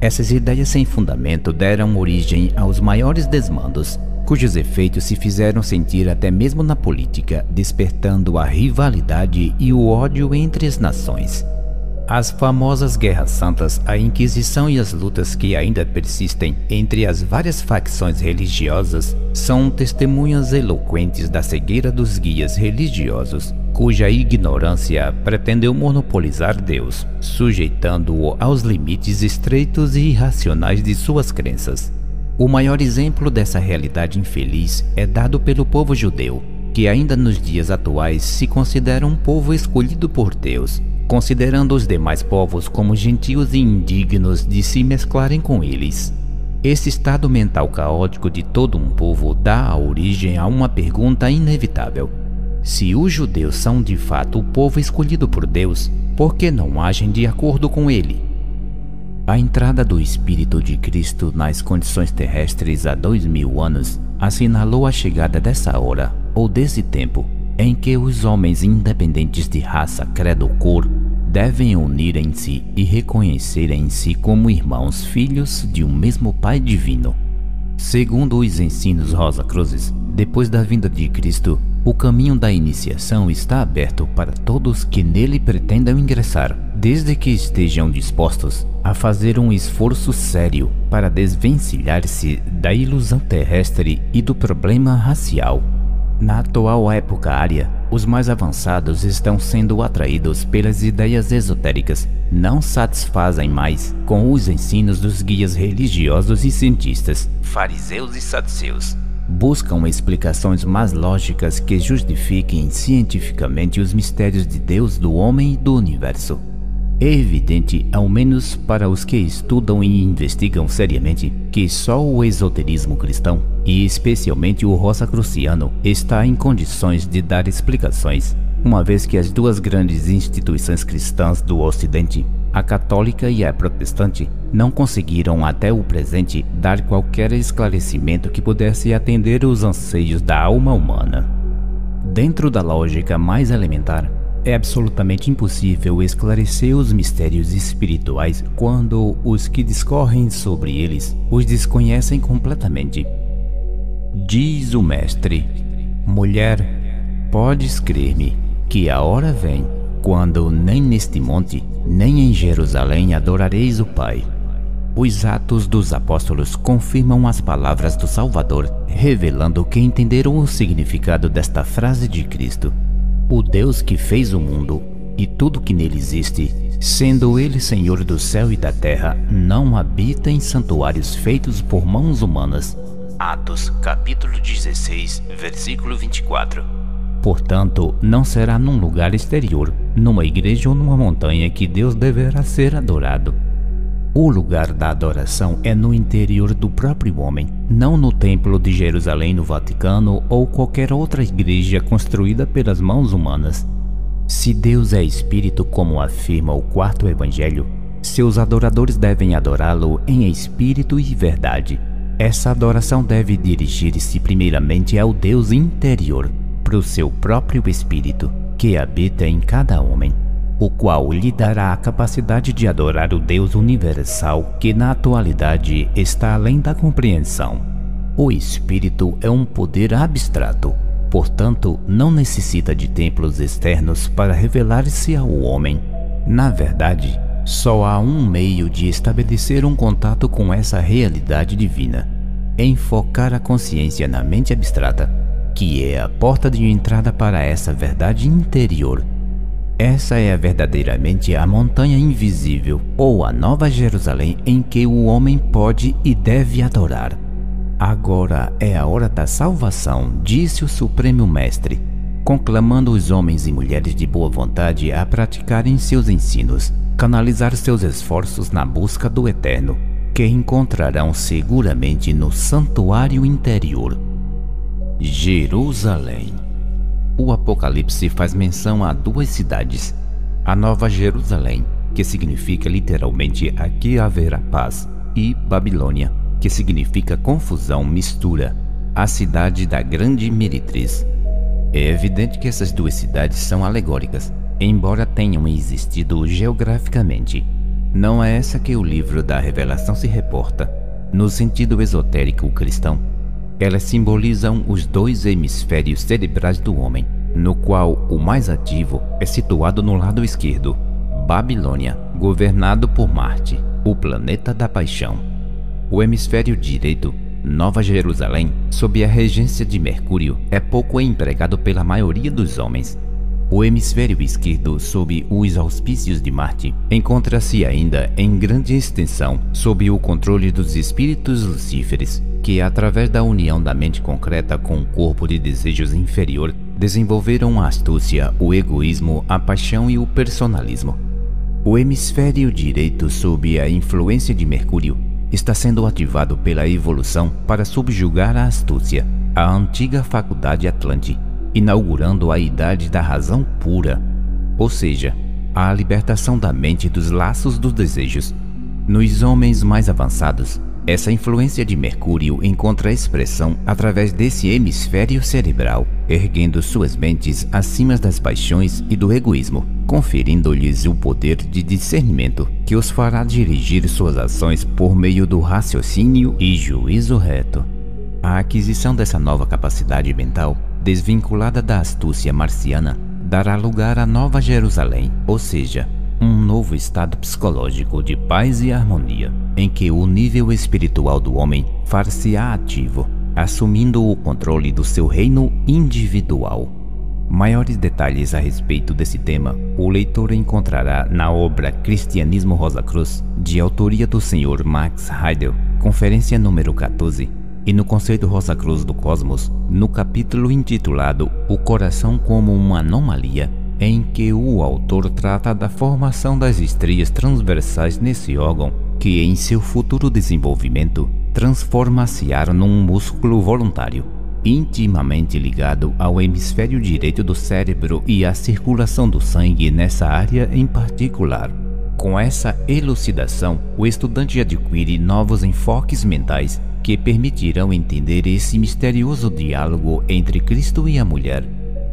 Essas ideias sem fundamento deram origem aos maiores desmandos, cujos efeitos se fizeram sentir até mesmo na política, despertando a rivalidade e o ódio entre as nações. As famosas guerras santas, a Inquisição e as lutas que ainda persistem entre as várias facções religiosas são testemunhas eloquentes da cegueira dos guias religiosos, cuja ignorância pretendeu monopolizar Deus, sujeitando-o aos limites estreitos e irracionais de suas crenças. O maior exemplo dessa realidade infeliz é dado pelo povo judeu, que ainda nos dias atuais se considera um povo escolhido por Deus considerando os demais povos como gentios e indignos de se mesclarem com eles. Esse estado mental caótico de todo um povo dá origem a uma pergunta inevitável. Se os judeus são de fato o povo escolhido por Deus, por que não agem de acordo com ele? A entrada do Espírito de Cristo nas condições terrestres há dois mil anos assinalou a chegada dessa hora, ou desse tempo, em que os homens independentes de raça, credo ou cor devem unir em si e reconhecer em si como irmãos filhos de um mesmo Pai divino. Segundo os ensinos Rosa Cruzes, depois da vinda de Cristo, o caminho da iniciação está aberto para todos que nele pretendam ingressar, desde que estejam dispostos a fazer um esforço sério para desvencilhar-se da ilusão terrestre e do problema racial. Na atual época área, os mais avançados estão sendo atraídos pelas ideias esotéricas, não satisfazem mais com os ensinos dos guias religiosos e cientistas, fariseus e saduceus. Buscam explicações mais lógicas que justifiquem cientificamente os mistérios de Deus, do homem e do universo. É evidente, ao menos para os que estudam e investigam seriamente, que só o esoterismo cristão, e especialmente o rosacruciano, está em condições de dar explicações, uma vez que as duas grandes instituições cristãs do Ocidente, a católica e a protestante, não conseguiram até o presente dar qualquer esclarecimento que pudesse atender os anseios da alma humana. Dentro da lógica mais elementar, é absolutamente impossível esclarecer os mistérios espirituais quando os que discorrem sobre eles os desconhecem completamente. Diz o Mestre: Mulher, podes crer-me que a hora vem quando nem neste monte, nem em Jerusalém adorareis o Pai. Os Atos dos Apóstolos confirmam as palavras do Salvador, revelando que entenderam o significado desta frase de Cristo o Deus que fez o mundo e tudo que nele existe, sendo ele Senhor do céu e da terra, não habita em santuários feitos por mãos humanas. Atos, capítulo 16, versículo 24. Portanto, não será num lugar exterior, numa igreja ou numa montanha que Deus deverá ser adorado o lugar da adoração é no interior do próprio homem, não no Templo de Jerusalém no Vaticano ou qualquer outra igreja construída pelas mãos humanas. Se Deus é espírito, como afirma o quarto evangelho, Seus adoradores devem adorá-lo em espírito e verdade. Essa adoração deve dirigir-se primeiramente ao Deus interior, para o seu próprio espírito, que habita em cada homem, o qual lhe dará a capacidade de adorar o Deus universal que na atualidade está além da compreensão. O espírito é um poder abstrato, portanto, não necessita de templos externos para revelar-se ao homem. Na verdade, só há um meio de estabelecer um contato com essa realidade divina: enfocar a consciência na mente abstrata, que é a porta de entrada para essa verdade interior. Essa é verdadeiramente a montanha invisível, ou a Nova Jerusalém em que o homem pode e deve adorar. Agora é a hora da salvação, disse o Supremo Mestre, conclamando os homens e mulheres de boa vontade a praticarem seus ensinos canalizar seus esforços na busca do eterno, que encontrarão seguramente no santuário interior. Jerusalém. O Apocalipse faz menção a duas cidades: a Nova Jerusalém, que significa literalmente aqui haverá paz, e Babilônia, que significa confusão, mistura, a cidade da grande meretriz. É evidente que essas duas cidades são alegóricas, embora tenham existido geograficamente. Não é essa que o livro da Revelação se reporta. No sentido esotérico cristão, elas simbolizam os dois hemisférios cerebrais do homem, no qual o mais ativo é situado no lado esquerdo, Babilônia, governado por Marte, o planeta da paixão. O hemisfério direito, Nova Jerusalém, sob a regência de Mercúrio, é pouco empregado pela maioria dos homens, o hemisfério esquerdo, sob os auspícios de Marte, encontra-se ainda em grande extensão sob o controle dos espíritos lucíferes, que, através da união da mente concreta com o corpo de desejos inferior, desenvolveram a astúcia, o egoísmo, a paixão e o personalismo. O hemisfério direito, sob a influência de Mercúrio, está sendo ativado pela evolução para subjugar a astúcia, a antiga faculdade Atlante inaugurando a idade da razão pura, ou seja, a libertação da mente dos laços dos desejos. Nos homens mais avançados, essa influência de Mercúrio encontra expressão através desse hemisfério cerebral, erguendo suas mentes acima das paixões e do egoísmo, conferindo-lhes o poder de discernimento que os fará dirigir suas ações por meio do raciocínio e juízo reto. A aquisição dessa nova capacidade mental desvinculada da astúcia marciana, dará lugar à Nova Jerusalém, ou seja, um novo estado psicológico de paz e harmonia, em que o nível espiritual do homem far-se-á ativo, assumindo o controle do seu reino individual. Maiores detalhes a respeito desse tema o leitor encontrará na obra Cristianismo Rosa Cruz, de autoria do Sr. Max Heidel, conferência número 14, e no conceito Rosa Cruz do Cosmos, no capítulo intitulado O Coração como uma Anomalia, em que o autor trata da formação das estrias transversais nesse órgão, que em seu futuro desenvolvimento transforma-se-á num músculo voluntário, intimamente ligado ao hemisfério direito do cérebro e à circulação do sangue nessa área em particular. Com essa elucidação, o estudante adquire novos enfoques mentais que permitirão entender esse misterioso diálogo entre Cristo e a mulher.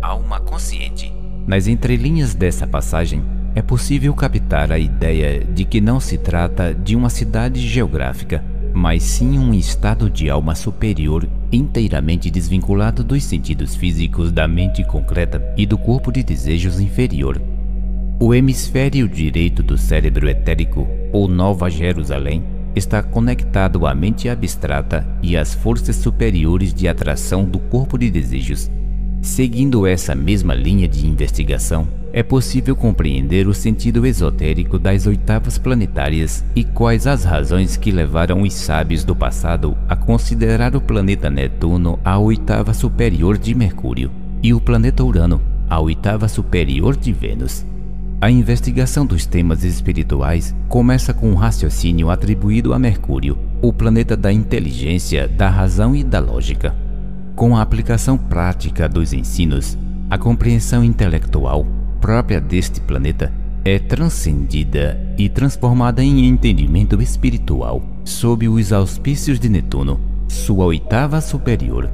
Alma consciente. Nas entrelinhas dessa passagem, é possível captar a ideia de que não se trata de uma cidade geográfica, mas sim um estado de alma superior inteiramente desvinculado dos sentidos físicos da mente concreta e do corpo de desejos inferior. O hemisfério direito do cérebro etérico, ou Nova Jerusalém, está conectado à mente abstrata e às forças superiores de atração do corpo de desejos. Seguindo essa mesma linha de investigação, é possível compreender o sentido esotérico das oitavas planetárias e quais as razões que levaram os sábios do passado a considerar o planeta Netuno a oitava superior de Mercúrio e o planeta Urano a oitava superior de Vênus. A investigação dos temas espirituais começa com um raciocínio atribuído a Mercúrio, o planeta da inteligência, da razão e da lógica. Com a aplicação prática dos ensinos, a compreensão intelectual própria deste planeta é transcendida e transformada em entendimento espiritual sob os auspícios de Netuno, sua oitava superior.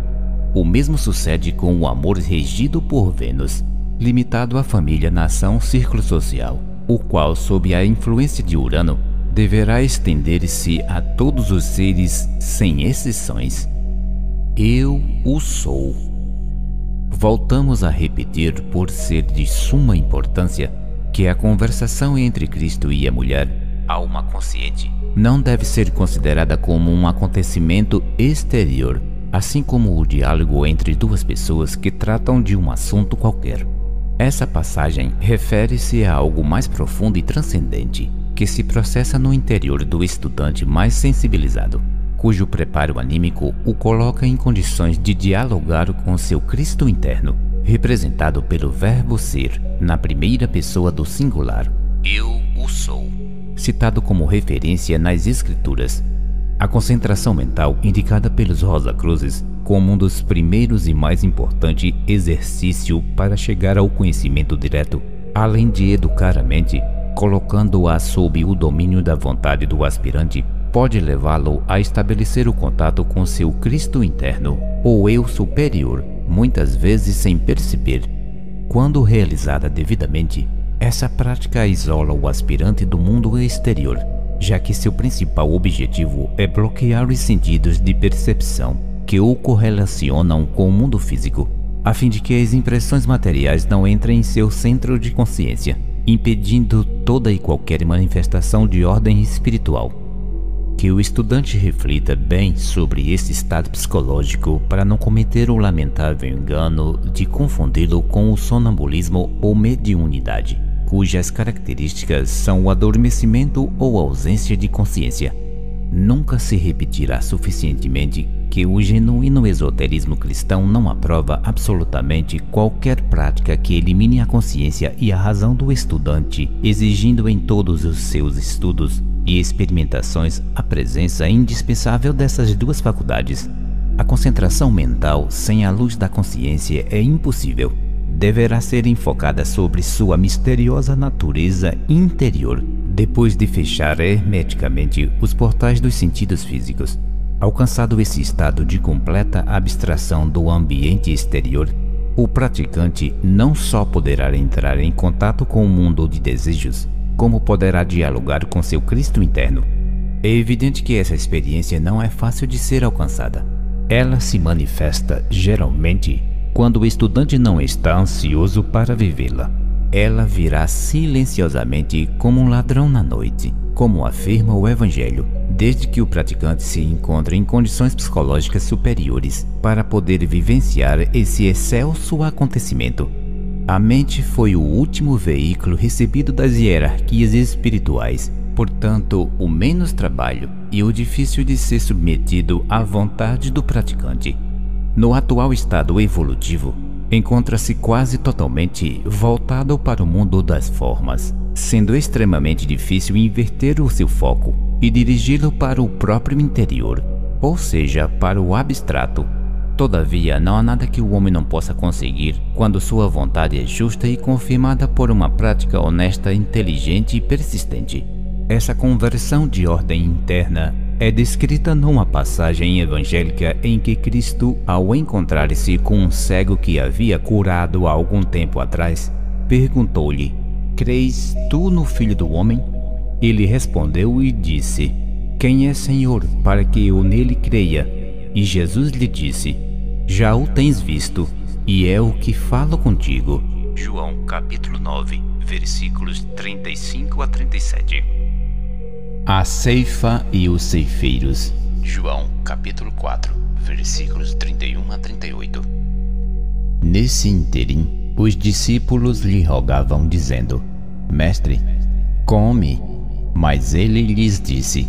O mesmo sucede com o amor regido por Vênus, limitado à família, nação, círculo social, o qual, sob a influência de Urano, deverá estender-se a todos os seres sem exceções. Eu o sou. Voltamos a repetir, por ser de suma importância, que a conversação entre Cristo e a mulher, alma consciente, não deve ser considerada como um acontecimento exterior, assim como o diálogo entre duas pessoas que tratam de um assunto qualquer. Essa passagem refere-se a algo mais profundo e transcendente, que se processa no interior do estudante mais sensibilizado, cujo preparo anímico o coloca em condições de dialogar com seu Cristo interno representado pelo verbo ser na primeira pessoa do singular, eu o sou, citado como referência nas Escrituras. A concentração mental indicada pelos Rosa Cruzes como um dos primeiros e mais importantes exercícios para chegar ao conhecimento direto, além de educar a mente, colocando-a sob o domínio da vontade do aspirante, pode levá-lo a estabelecer o contato com seu Cristo interno, ou eu superior, muitas vezes sem perceber. Quando realizada devidamente, essa prática isola o aspirante do mundo exterior, já que seu principal objetivo é bloquear os sentidos de percepção que o correlacionam com o mundo físico, a fim de que as impressões materiais não entrem em seu centro de consciência, impedindo toda e qualquer manifestação de ordem espiritual. Que o estudante reflita bem sobre esse estado psicológico para não cometer o lamentável engano de confundi-lo com o sonambulismo ou mediunidade, cujas características são o adormecimento ou ausência de consciência. Nunca se repetirá suficientemente que o genuíno esoterismo cristão não aprova absolutamente qualquer prática que elimine a consciência e a razão do estudante, exigindo em todos os seus estudos e experimentações a presença indispensável dessas duas faculdades. A concentração mental sem a luz da consciência é impossível. Deverá ser enfocada sobre sua misteriosa natureza interior, depois de fechar hermeticamente os portais dos sentidos físicos. Alcançado esse estado de completa abstração do ambiente exterior, o praticante não só poderá entrar em contato com o mundo de desejos, como poderá dialogar com seu Cristo interno. É evidente que essa experiência não é fácil de ser alcançada. Ela se manifesta, geralmente, quando o estudante não está ansioso para vivê-la. Ela virá silenciosamente como um ladrão na noite, como afirma o Evangelho, desde que o praticante se encontre em condições psicológicas superiores para poder vivenciar esse excelso acontecimento. A mente foi o último veículo recebido das hierarquias espirituais, portanto, o menos trabalho e o difícil de ser submetido à vontade do praticante. No atual estado evolutivo, encontra-se quase totalmente voltado para o mundo das formas, sendo extremamente difícil inverter o seu foco e dirigi-lo para o próprio interior, ou seja, para o abstrato Todavia, não há nada que o homem não possa conseguir quando sua vontade é justa e confirmada por uma prática honesta, inteligente e persistente. Essa conversão de ordem interna é descrita numa passagem evangélica em que Cristo, ao encontrar-se com um cego que havia curado há algum tempo atrás, perguntou-lhe: Creis tu no Filho do Homem? Ele respondeu e disse: Quem é Senhor, para que eu nele creia? E Jesus lhe disse: Já o tens visto, e é o que falo contigo. João capítulo 9, versículos 35 a 37. A ceifa e os ceifeiros. João capítulo 4, versículos 31 a 38. Nesse interim, os discípulos lhe rogavam, dizendo: Mestre, come. Mas ele lhes disse: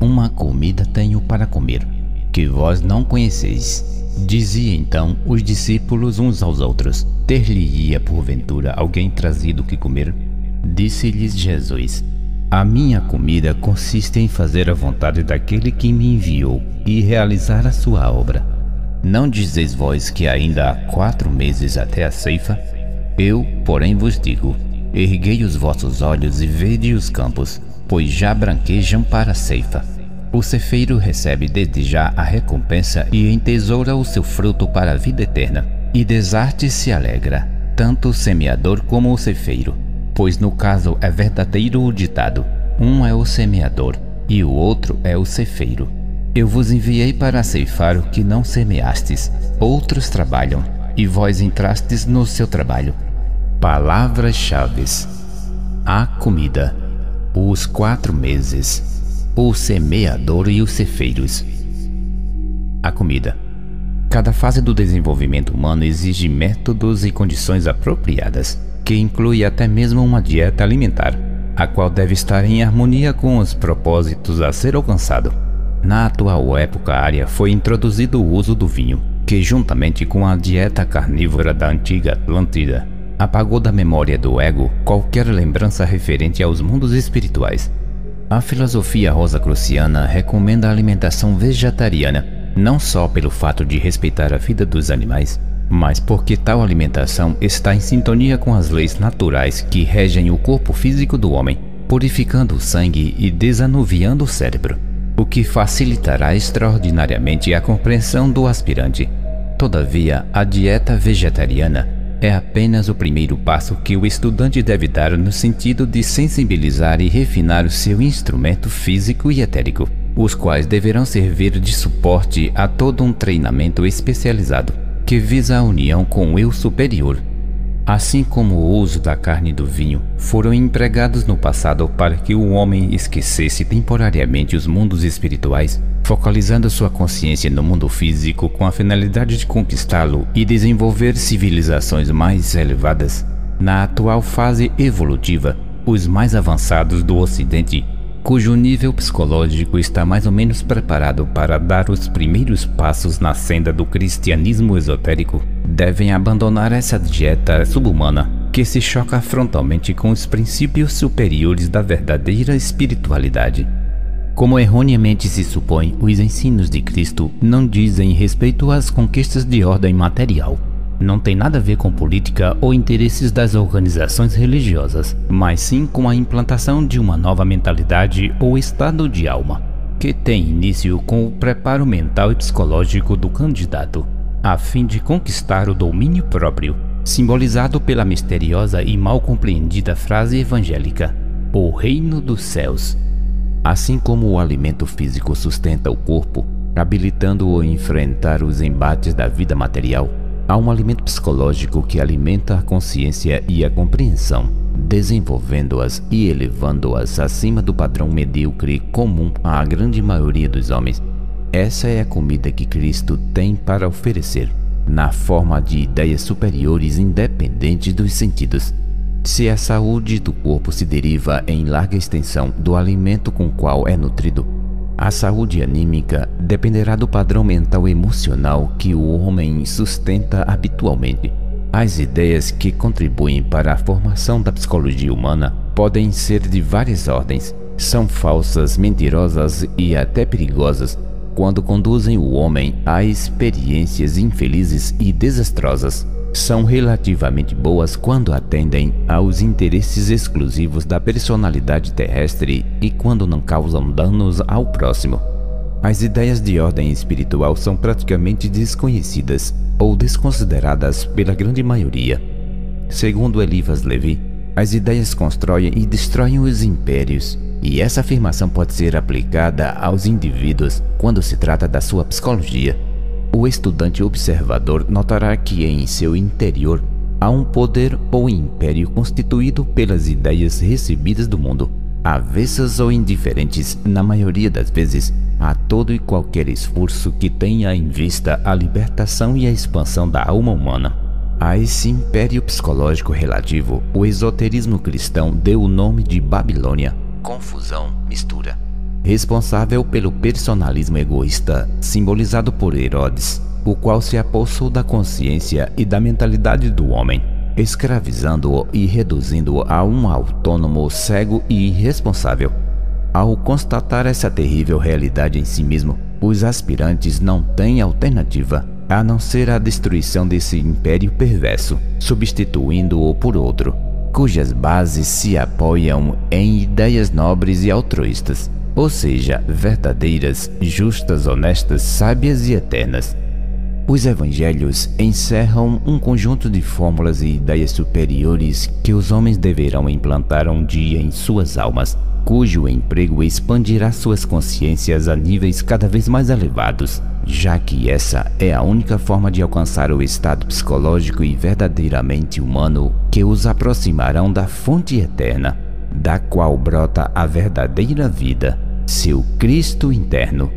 Uma comida tenho para comer que vós não conheceis. Dizia então os discípulos uns aos outros: Ter-lhe-ia porventura alguém trazido que comer? Disse-lhes Jesus: A minha comida consiste em fazer a vontade daquele que me enviou e realizar a sua obra. Não dizeis vós que ainda há quatro meses até a ceifa? Eu, porém, vos digo: Erguei os vossos olhos e vede os campos, pois já branquejam para a ceifa. O cefeiro recebe desde já a recompensa e entesoura o seu fruto para a vida eterna. E desarte se alegra, tanto o semeador como o cefeiro, pois no caso é verdadeiro o ditado: um é o semeador e o outro é o cefeiro. Eu vos enviei para ceifar o que não semeastes, outros trabalham, e vós entrastes no seu trabalho. Palavras-chave: a comida, os quatro meses, o semeador e os cefeiros. A comida. Cada fase do desenvolvimento humano exige métodos e condições apropriadas, que inclui até mesmo uma dieta alimentar, a qual deve estar em harmonia com os propósitos a ser alcançado. Na atual época área foi introduzido o uso do vinho, que juntamente com a dieta carnívora da antiga Atlântida, apagou da memória do ego qualquer lembrança referente aos mundos espirituais. A filosofia rosacruciana recomenda a alimentação vegetariana, não só pelo fato de respeitar a vida dos animais, mas porque tal alimentação está em sintonia com as leis naturais que regem o corpo físico do homem, purificando o sangue e desanuviando o cérebro o que facilitará extraordinariamente a compreensão do aspirante. Todavia, a dieta vegetariana é apenas o primeiro passo que o estudante deve dar no sentido de sensibilizar e refinar o seu instrumento físico e etérico, os quais deverão servir de suporte a todo um treinamento especializado que visa a união com o eu superior assim como o uso da carne e do vinho, foram empregados no passado para que o homem esquecesse temporariamente os mundos espirituais, focalizando sua consciência no mundo físico com a finalidade de conquistá-lo e desenvolver civilizações mais elevadas. Na atual fase evolutiva, os mais avançados do Ocidente cujo nível psicológico está mais ou menos preparado para dar os primeiros passos na senda do cristianismo esotérico, devem abandonar essa dieta subhumana que se choca frontalmente com os princípios superiores da verdadeira espiritualidade. Como erroneamente se supõe, os ensinos de Cristo não dizem respeito às conquistas de ordem material. Não tem nada a ver com política ou interesses das organizações religiosas, mas sim com a implantação de uma nova mentalidade ou estado de alma, que tem início com o preparo mental e psicológico do candidato a fim de conquistar o domínio próprio, simbolizado pela misteriosa e mal compreendida frase evangélica: O reino dos céus. Assim como o alimento físico sustenta o corpo, habilitando-o a enfrentar os embates da vida material, há um alimento psicológico que alimenta a consciência e a compreensão, desenvolvendo-as e elevando-as acima do padrão medíocre comum à grande maioria dos homens essa é a comida que Cristo tem para oferecer, na forma de ideias superiores independentes dos sentidos. Se a saúde do corpo se deriva em larga extensão do alimento com o qual é nutrido, a saúde anímica dependerá do padrão mental emocional que o homem sustenta habitualmente. As ideias que contribuem para a formação da psicologia humana podem ser de várias ordens, são falsas, mentirosas e até perigosas quando conduzem o homem a experiências infelizes e desastrosas, são relativamente boas quando atendem aos interesses exclusivos da personalidade terrestre e quando não causam danos ao próximo. As ideias de ordem espiritual são praticamente desconhecidas ou desconsideradas pela grande maioria. Segundo Elivas Levi, as ideias constroem e destroem os impérios, e essa afirmação pode ser aplicada aos indivíduos quando se trata da sua psicologia. O estudante observador notará que em seu interior há um poder ou império constituído pelas ideias recebidas do mundo, avessas ou indiferentes, na maioria das vezes, a todo e qualquer esforço que tenha em vista a libertação e a expansão da alma humana. A esse império psicológico relativo, o esoterismo cristão deu o nome de Babilônia, confusão, mistura. Responsável pelo personalismo egoísta, simbolizado por Herodes, o qual se apossou da consciência e da mentalidade do homem, escravizando-o e reduzindo-o a um autônomo cego e irresponsável. Ao constatar essa terrível realidade em si mesmo, os aspirantes não têm alternativa a não ser a destruição desse império perverso, substituindo-o por outro, cujas bases se apoiam em ideias nobres e altruístas, ou seja, verdadeiras, justas, honestas, sábias e eternas. Os evangelhos encerram um conjunto de fórmulas e ideias superiores que os homens deverão implantar um dia em suas almas, cujo emprego expandirá suas consciências a níveis cada vez mais elevados, já que essa é a única forma de alcançar o estado psicológico e verdadeiramente humano que os aproximarão da fonte eterna, da qual brota a verdadeira vida, seu Cristo interno.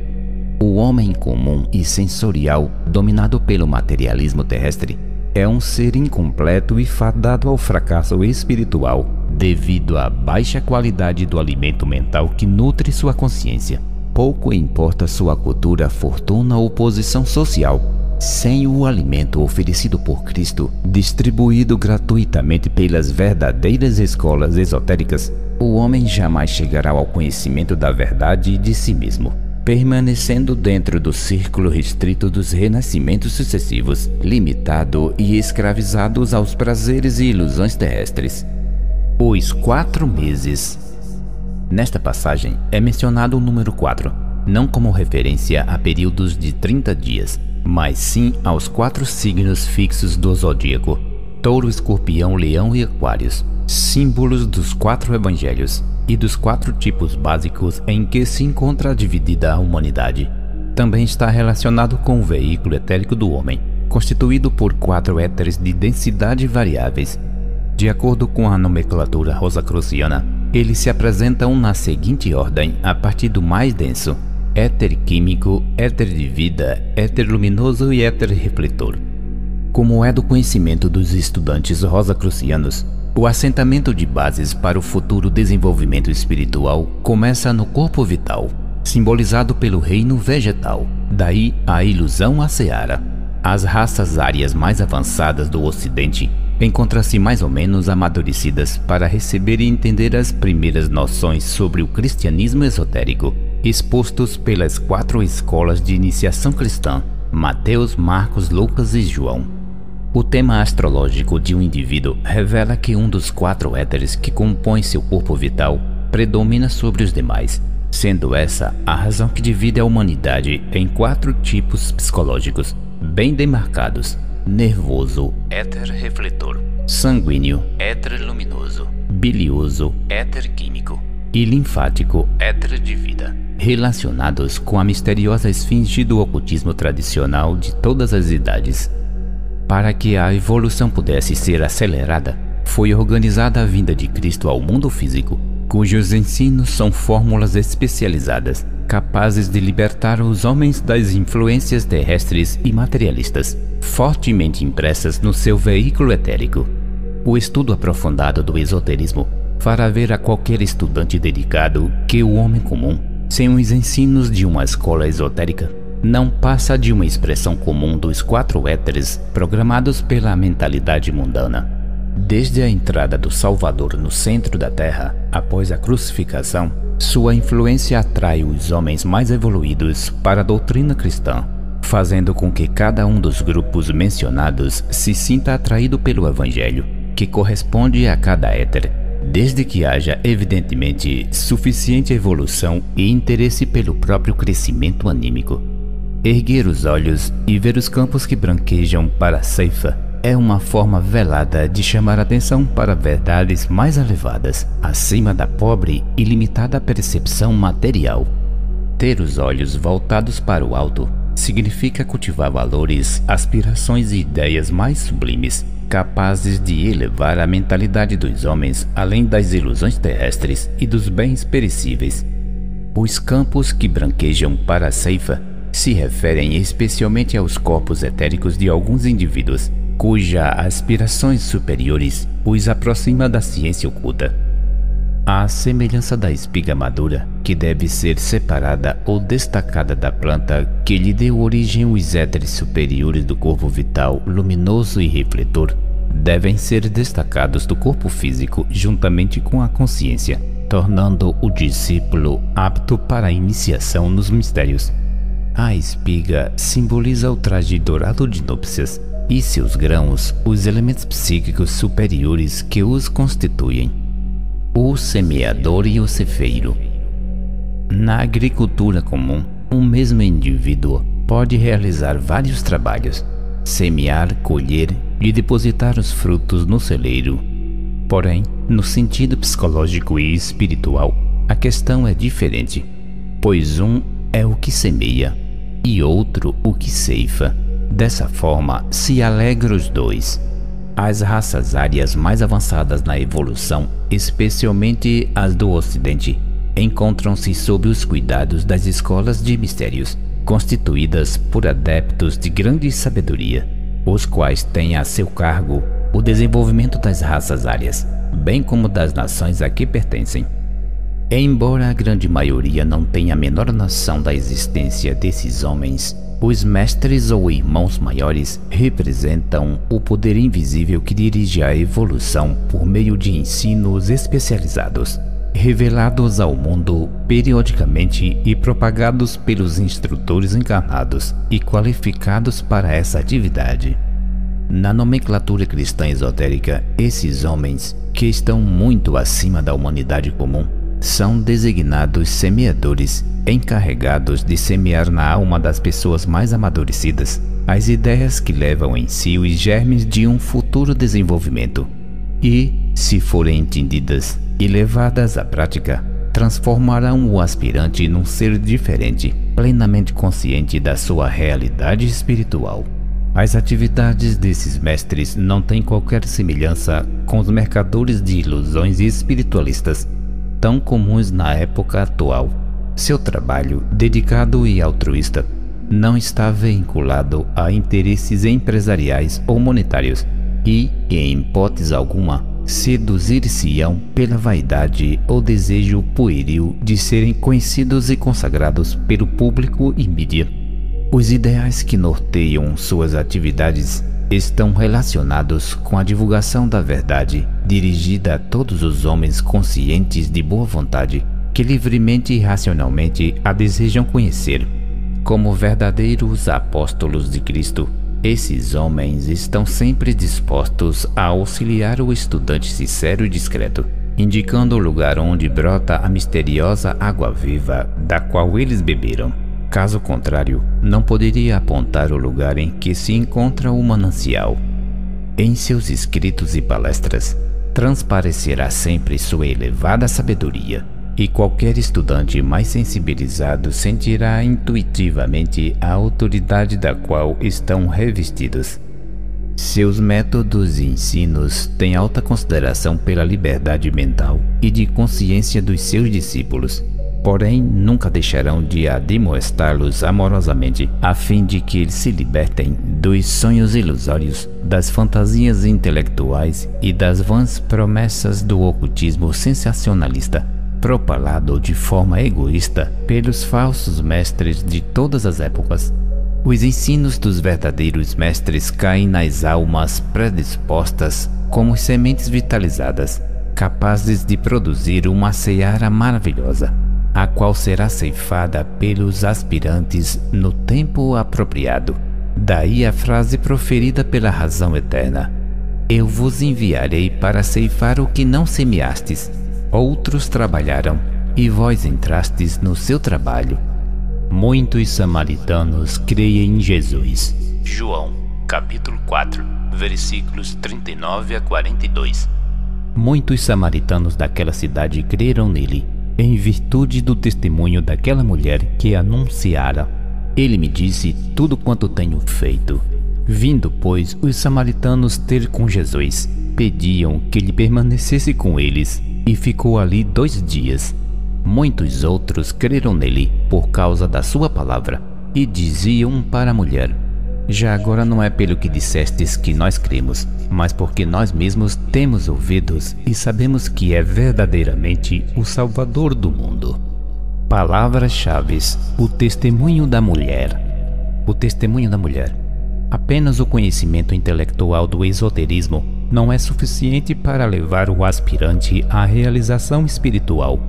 O homem comum e sensorial, dominado pelo materialismo terrestre, é um ser incompleto e fadado ao fracasso espiritual devido à baixa qualidade do alimento mental que nutre sua consciência. Pouco importa sua cultura, fortuna ou posição social, sem o alimento oferecido por Cristo, distribuído gratuitamente pelas verdadeiras escolas esotéricas, o homem jamais chegará ao conhecimento da verdade de si mesmo, permanecendo dentro do círculo restrito dos renascimentos sucessivos, limitado e escravizados aos prazeres e ilusões terrestres. Os quatro meses. Nesta passagem é mencionado o número 4, não como referência a períodos de 30 dias, mas sim aos quatro signos fixos do zodíaco: Touro, Escorpião, Leão e Aquários, símbolos dos quatro evangelhos e dos quatro tipos básicos em que se encontra dividida a humanidade. Também está relacionado com o veículo etérico do homem, constituído por quatro éteres de densidade variáveis de acordo com a nomenclatura rosacruciana, eles se apresentam na seguinte ordem a partir do mais denso: éter químico, éter de vida, éter luminoso e éter refletor. Como é do conhecimento dos estudantes rosacrucianos, o assentamento de bases para o futuro desenvolvimento espiritual começa no corpo vital, simbolizado pelo reino vegetal, daí a ilusão à seara. As raças árias mais avançadas do Ocidente encontram-se mais ou menos amadurecidas para receber e entender as primeiras noções sobre o cristianismo esotérico, expostos pelas quatro escolas de iniciação cristã, Mateus, Marcos, Lucas e João. O tema astrológico de um indivíduo revela que um dos quatro éteres que compõem seu corpo vital predomina sobre os demais, sendo essa a razão que divide a humanidade em quatro tipos psicológicos bem demarcados nervoso, éter refletor, sanguíneo, éter luminoso, bilioso, éter químico e linfático, éter de vida, relacionados com a misteriosa esfinge do ocultismo tradicional de todas as idades. Para que a evolução pudesse ser acelerada, foi organizada a vinda de Cristo ao mundo físico, cujos ensinos são fórmulas especializadas capazes de libertar os homens das influências terrestres e materialistas, fortemente impressas no seu veículo etérico. O estudo aprofundado do esoterismo fará ver a qualquer estudante dedicado que o homem comum, sem os ensinos de uma escola esotérica, não passa de uma expressão comum dos quatro éteres programados pela mentalidade mundana. Desde a entrada do Salvador no centro da Terra, após a crucificação, sua influência atrai os homens mais evoluídos para a doutrina cristã, fazendo com que cada um dos grupos mencionados se sinta atraído pelo Evangelho, que corresponde a cada éter, desde que haja evidentemente suficiente evolução e interesse pelo próprio crescimento anímico. Erguer os olhos e ver os campos que branquejam para a ceifa é uma forma velada de chamar atenção para verdades mais elevadas, acima da pobre e limitada percepção material. Ter os olhos voltados para o alto significa cultivar valores, aspirações e ideias mais sublimes, capazes de elevar a mentalidade dos homens além das ilusões terrestres e dos bens perecíveis. Os campos que branquejam para a ceifa se referem especialmente aos corpos etéricos de alguns indivíduos cuja aspirações superiores os aproxima da ciência oculta. À semelhança da espiga madura, que deve ser separada ou destacada da planta que lhe deu origem os éteres superiores do corpo vital, luminoso e refletor, devem ser destacados do corpo físico juntamente com a consciência, tornando o discípulo apto para a iniciação nos mistérios. A espiga simboliza o traje dourado de núpcias, e seus grãos os elementos psíquicos superiores que os constituem. O semeador e o cefeiro. Na agricultura comum, um mesmo indivíduo pode realizar vários trabalhos: semear, colher e depositar os frutos no celeiro. Porém, no sentido psicológico e espiritual, a questão é diferente, pois um é o que semeia e outro o que ceifa. Dessa forma, se alegra os dois. As raças árias mais avançadas na evolução, especialmente as do Ocidente, encontram-se sob os cuidados das escolas de mistérios, constituídas por adeptos de grande sabedoria, os quais têm a seu cargo o desenvolvimento das raças árias, bem como das nações a que pertencem. Embora a grande maioria não tenha a menor noção da existência desses homens, os mestres ou irmãos maiores representam o poder invisível que dirige a evolução por meio de ensinos especializados, revelados ao mundo periodicamente e propagados pelos instrutores encarnados e qualificados para essa atividade. Na nomenclatura cristã esotérica, esses homens, que estão muito acima da humanidade comum, são designados semeadores, encarregados de semear na alma das pessoas mais amadurecidas as ideias que levam em si os germes de um futuro desenvolvimento e, se forem entendidas e levadas à prática, transformarão o aspirante num ser diferente, plenamente consciente da sua realidade espiritual. As atividades desses mestres não têm qualquer semelhança com os mercadores de ilusões espiritualistas tão comuns na época atual. Seu trabalho, dedicado e altruísta, não está vinculado a interesses empresariais ou monetários e, em hipótese alguma, seduzir-se-ão pela vaidade ou desejo pueril de serem conhecidos e consagrados pelo público e mídia. Os ideais que norteiam suas atividades estão relacionados com a divulgação da verdade, dirigida a todos os homens conscientes de boa vontade que livremente e racionalmente a desejam conhecer. Como verdadeiros apóstolos de Cristo, esses homens estão sempre dispostos a auxiliar o estudante sincero e discreto, indicando o lugar onde brota a misteriosa água viva da qual eles beberam. Caso contrário, não poderia apontar o lugar em que se encontra o manancial. Em seus escritos e palestras, transparecerá sempre sua elevada sabedoria, e qualquer estudante mais sensibilizado sentirá intuitivamente a autoridade da qual estão revestidos. Seus métodos e ensinos têm alta consideração pela liberdade mental e de consciência dos seus discípulos porém nunca deixarão de admoestá-los amorosamente, a fim de que eles se libertem dos sonhos ilusórios, das fantasias intelectuais e das vãs promessas do ocultismo sensacionalista, propalado de forma egoísta pelos falsos mestres de todas as épocas. Os ensinos dos verdadeiros mestres caem nas almas predispostas como sementes vitalizadas, capazes de produzir uma seara maravilhosa a qual será ceifada pelos aspirantes no tempo apropriado. Daí a frase proferida pela razão eterna: Eu vos enviarei para ceifar o que não semeastes. Outros trabalharam, e vós entrastes no seu trabalho. Muitos samaritanos creem em Jesus. João, capítulo 4, versículos 39 a 42. Muitos samaritanos daquela cidade creram nele em virtude do testemunho daquela mulher que anunciara. Ele me disse tudo quanto tenho feito. Vindo, pois, os samaritanos ter com Jesus, pediam que ele permanecesse com eles, e ficou ali dois dias. Muitos outros creram nele por causa da sua palavra, e diziam para a mulher: já agora não é pelo que dissestes que nós cremos, mas porque nós mesmos temos ouvidos e sabemos que é verdadeiramente o Salvador do mundo. Palavras-chave: o testemunho da mulher. O testemunho da mulher. Apenas o conhecimento intelectual do esoterismo não é suficiente para levar o aspirante à realização espiritual.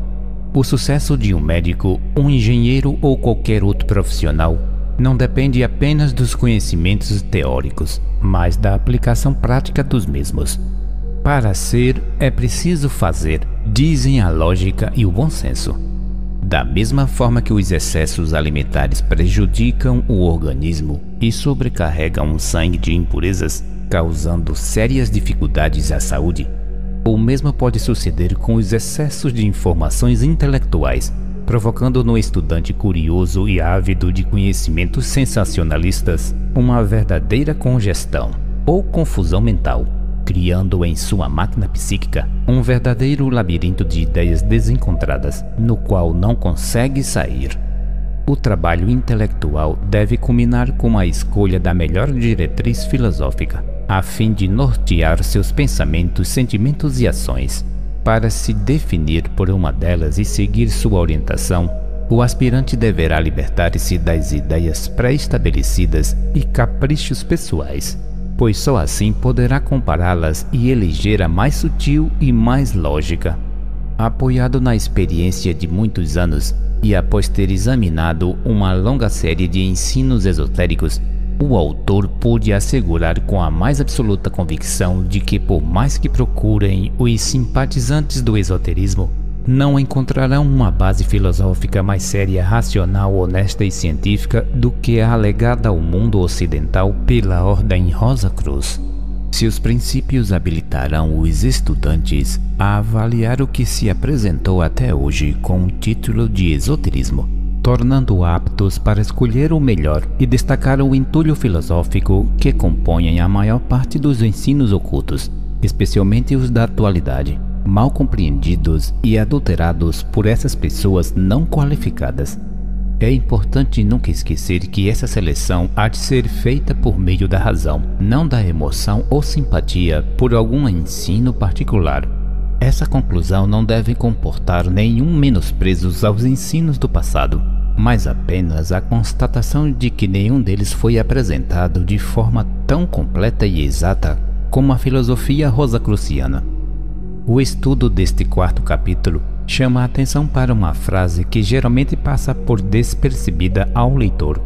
O sucesso de um médico, um engenheiro ou qualquer outro profissional não depende apenas dos conhecimentos teóricos, mas da aplicação prática dos mesmos. Para ser, é preciso fazer, dizem a lógica e o bom senso. Da mesma forma que os excessos alimentares prejudicam o organismo e sobrecarregam o sangue de impurezas, causando sérias dificuldades à saúde, o mesmo pode suceder com os excessos de informações intelectuais, provocando no estudante curioso e ávido de conhecimentos sensacionalistas uma verdadeira congestão ou confusão mental criando em sua máquina psíquica um verdadeiro labirinto de ideias desencontradas, no qual não consegue sair. O trabalho intelectual deve culminar com a escolha da melhor diretriz filosófica, a fim de nortear seus pensamentos, sentimentos e ações. Para se definir por uma delas e seguir sua orientação, o aspirante deverá libertar-se das ideias pré-estabelecidas e caprichos pessoais pois só assim poderá compará-las e eleger a mais sutil e mais lógica. Apoiado na experiência de muitos anos e após ter examinado uma longa série de ensinos esotéricos, o autor pôde assegurar com a mais absoluta convicção de que, por mais que procurem os simpatizantes do esoterismo, não encontrarão uma base filosófica mais séria, racional, honesta e científica do que a alegada ao mundo ocidental pela Ordem Rosa Cruz. Seus princípios habilitarão os estudantes a avaliar o que se apresentou até hoje com o título de esoterismo, tornando aptos para escolher o melhor e destacar o entulho filosófico que compõem a maior parte dos ensinos ocultos, especialmente os da atualidade mal compreendidos e adulterados por essas pessoas não qualificadas. É importante nunca esquecer que essa seleção há de ser feita por meio da razão, não da emoção ou simpatia por algum ensino particular. Essa conclusão não deve comportar nenhum menosprezo aos ensinos do passado, mas apenas a constatação de que nenhum deles foi apresentado de forma tão completa e exata como a filosofia rosacruciana. O estudo deste quarto capítulo chama a atenção para uma frase que geralmente passa por despercebida ao leitor.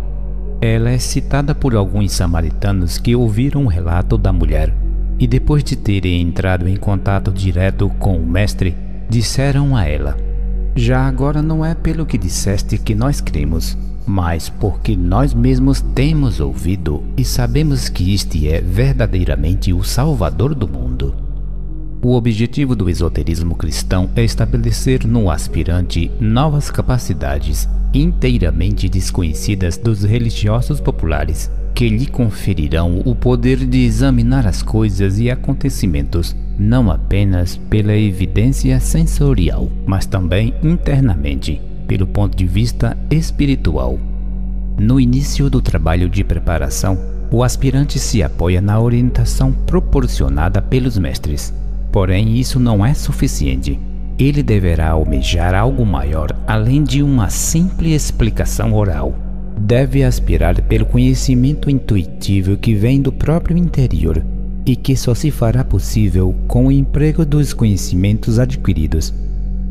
Ela é citada por alguns samaritanos que ouviram o relato da mulher e, depois de terem entrado em contato direto com o Mestre, disseram a ela: Já agora não é pelo que disseste que nós cremos, mas porque nós mesmos temos ouvido e sabemos que este é verdadeiramente o Salvador do mundo. O objetivo do esoterismo cristão é estabelecer no aspirante novas capacidades inteiramente desconhecidas dos religiosos populares, que lhe conferirão o poder de examinar as coisas e acontecimentos não apenas pela evidência sensorial, mas também internamente, pelo ponto de vista espiritual. No início do trabalho de preparação, o aspirante se apoia na orientação proporcionada pelos mestres Porém, isso não é suficiente. Ele deverá almejar algo maior além de uma simples explicação oral. Deve aspirar pelo conhecimento intuitivo que vem do próprio interior e que só se fará possível com o emprego dos conhecimentos adquiridos.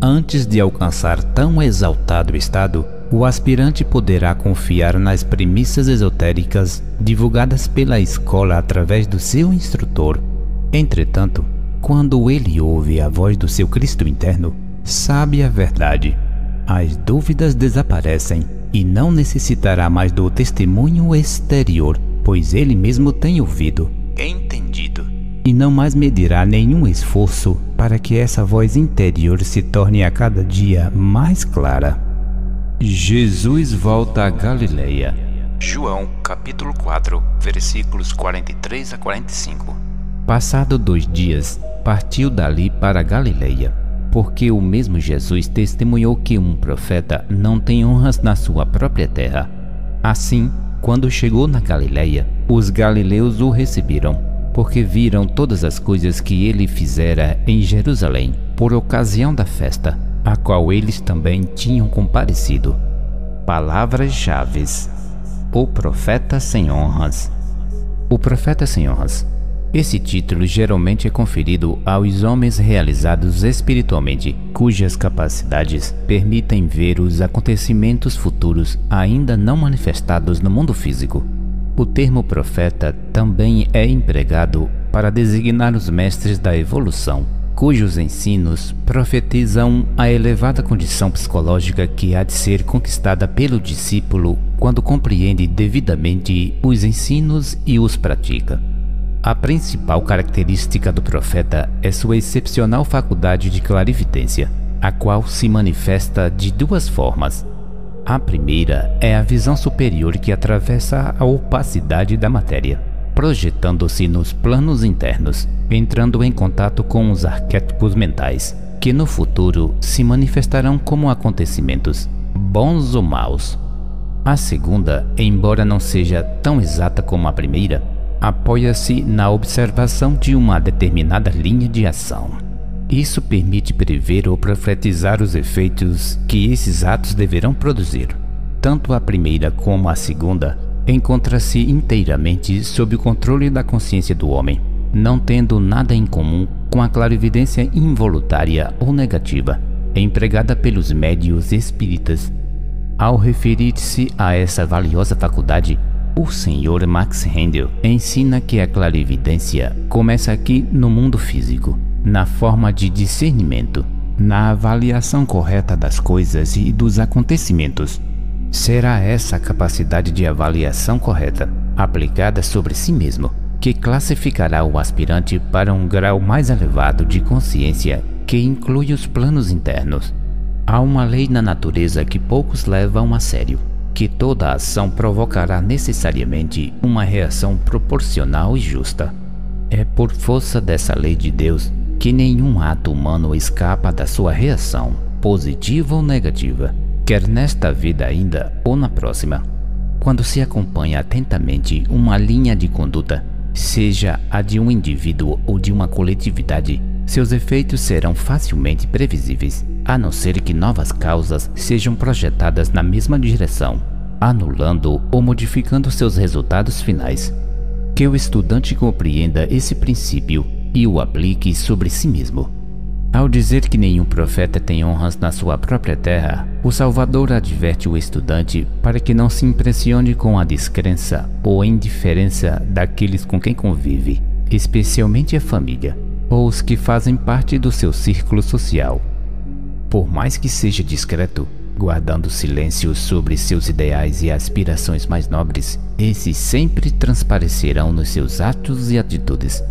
Antes de alcançar tão exaltado estado, o aspirante poderá confiar nas premissas esotéricas divulgadas pela escola através do seu instrutor. Entretanto, quando ele ouve a voz do seu Cristo interno, sabe a verdade. As dúvidas desaparecem e não necessitará mais do testemunho exterior, pois ele mesmo tem ouvido. Entendido. E não mais medirá nenhum esforço para que essa voz interior se torne a cada dia mais clara. Jesus volta a Galileia. João capítulo 4, versículos 43 a 45. Passado dois dias, partiu dali para Galileia, porque o mesmo Jesus testemunhou que um profeta não tem honras na sua própria terra. Assim, quando chegou na Galileia, os galileus o receberam, porque viram todas as coisas que ele fizera em Jerusalém, por ocasião da festa, a qual eles também tinham comparecido. Palavras-chave: O profeta sem honras. O profeta sem honras Esse título geralmente é conferido aos homens realizados espiritualmente, cujas capacidades permitem ver os acontecimentos futuros ainda não manifestados no mundo físico. O termo profeta também é empregado para designar os mestres da evolução, cujos ensinos profetizam a elevada condição psicológica que há de ser conquistada pelo discípulo quando compreende devidamente os ensinos e os pratica. A principal característica do profeta é sua excepcional faculdade de clarividência, a qual se manifesta de duas formas. A primeira é a visão superior que atravessa a opacidade da matéria, projetando-se nos planos internos, entrando em contato com os arquétipos mentais, que no futuro se manifestarão como acontecimentos, bons ou maus. A segunda, embora não seja tão exata como a primeira, apoia-se na observação de uma determinada linha de ação. Isso permite prever ou profetizar os efeitos que esses atos deverão produzir. Tanto a primeira como a segunda encontra-se inteiramente sob o controle da consciência do homem, não tendo nada em comum com a clarividência involuntária ou negativa empregada pelos médios espíritas. Ao referir-se a essa valiosa faculdade, o Sr. Max Handel ensina que a clarividência começa aqui no mundo físico, na forma de discernimento, na avaliação correta das coisas e dos acontecimentos. Será essa capacidade de avaliação correta, aplicada sobre si mesmo, que classificará o aspirante para um grau mais elevado de consciência que inclui os planos internos. Há uma lei na natureza que poucos levam a sério que toda ação provocará necessariamente uma reação proporcional e justa. É por força dessa lei de Deus que nenhum ato humano escapa da sua reação, positiva ou negativa, quer nesta vida ainda ou na próxima. Quando se acompanha atentamente uma linha de conduta, seja a de um indivíduo ou de uma coletividade, seus efeitos serão facilmente previsíveis, a não ser que novas causas sejam projetadas na mesma direção, anulando ou modificando seus resultados finais. Que o estudante compreenda esse princípio e o aplique sobre si mesmo. Ao dizer que nenhum profeta tem honras na sua própria terra, o Salvador adverte o estudante para que não se impressione com a descrença ou indiferença daqueles com quem convive, especialmente a família ou os que fazem parte do seu círculo social. Por mais que seja discreto, guardando silêncio sobre seus ideais e aspirações mais nobres, esses sempre transparecerão nos seus atos e atitudes,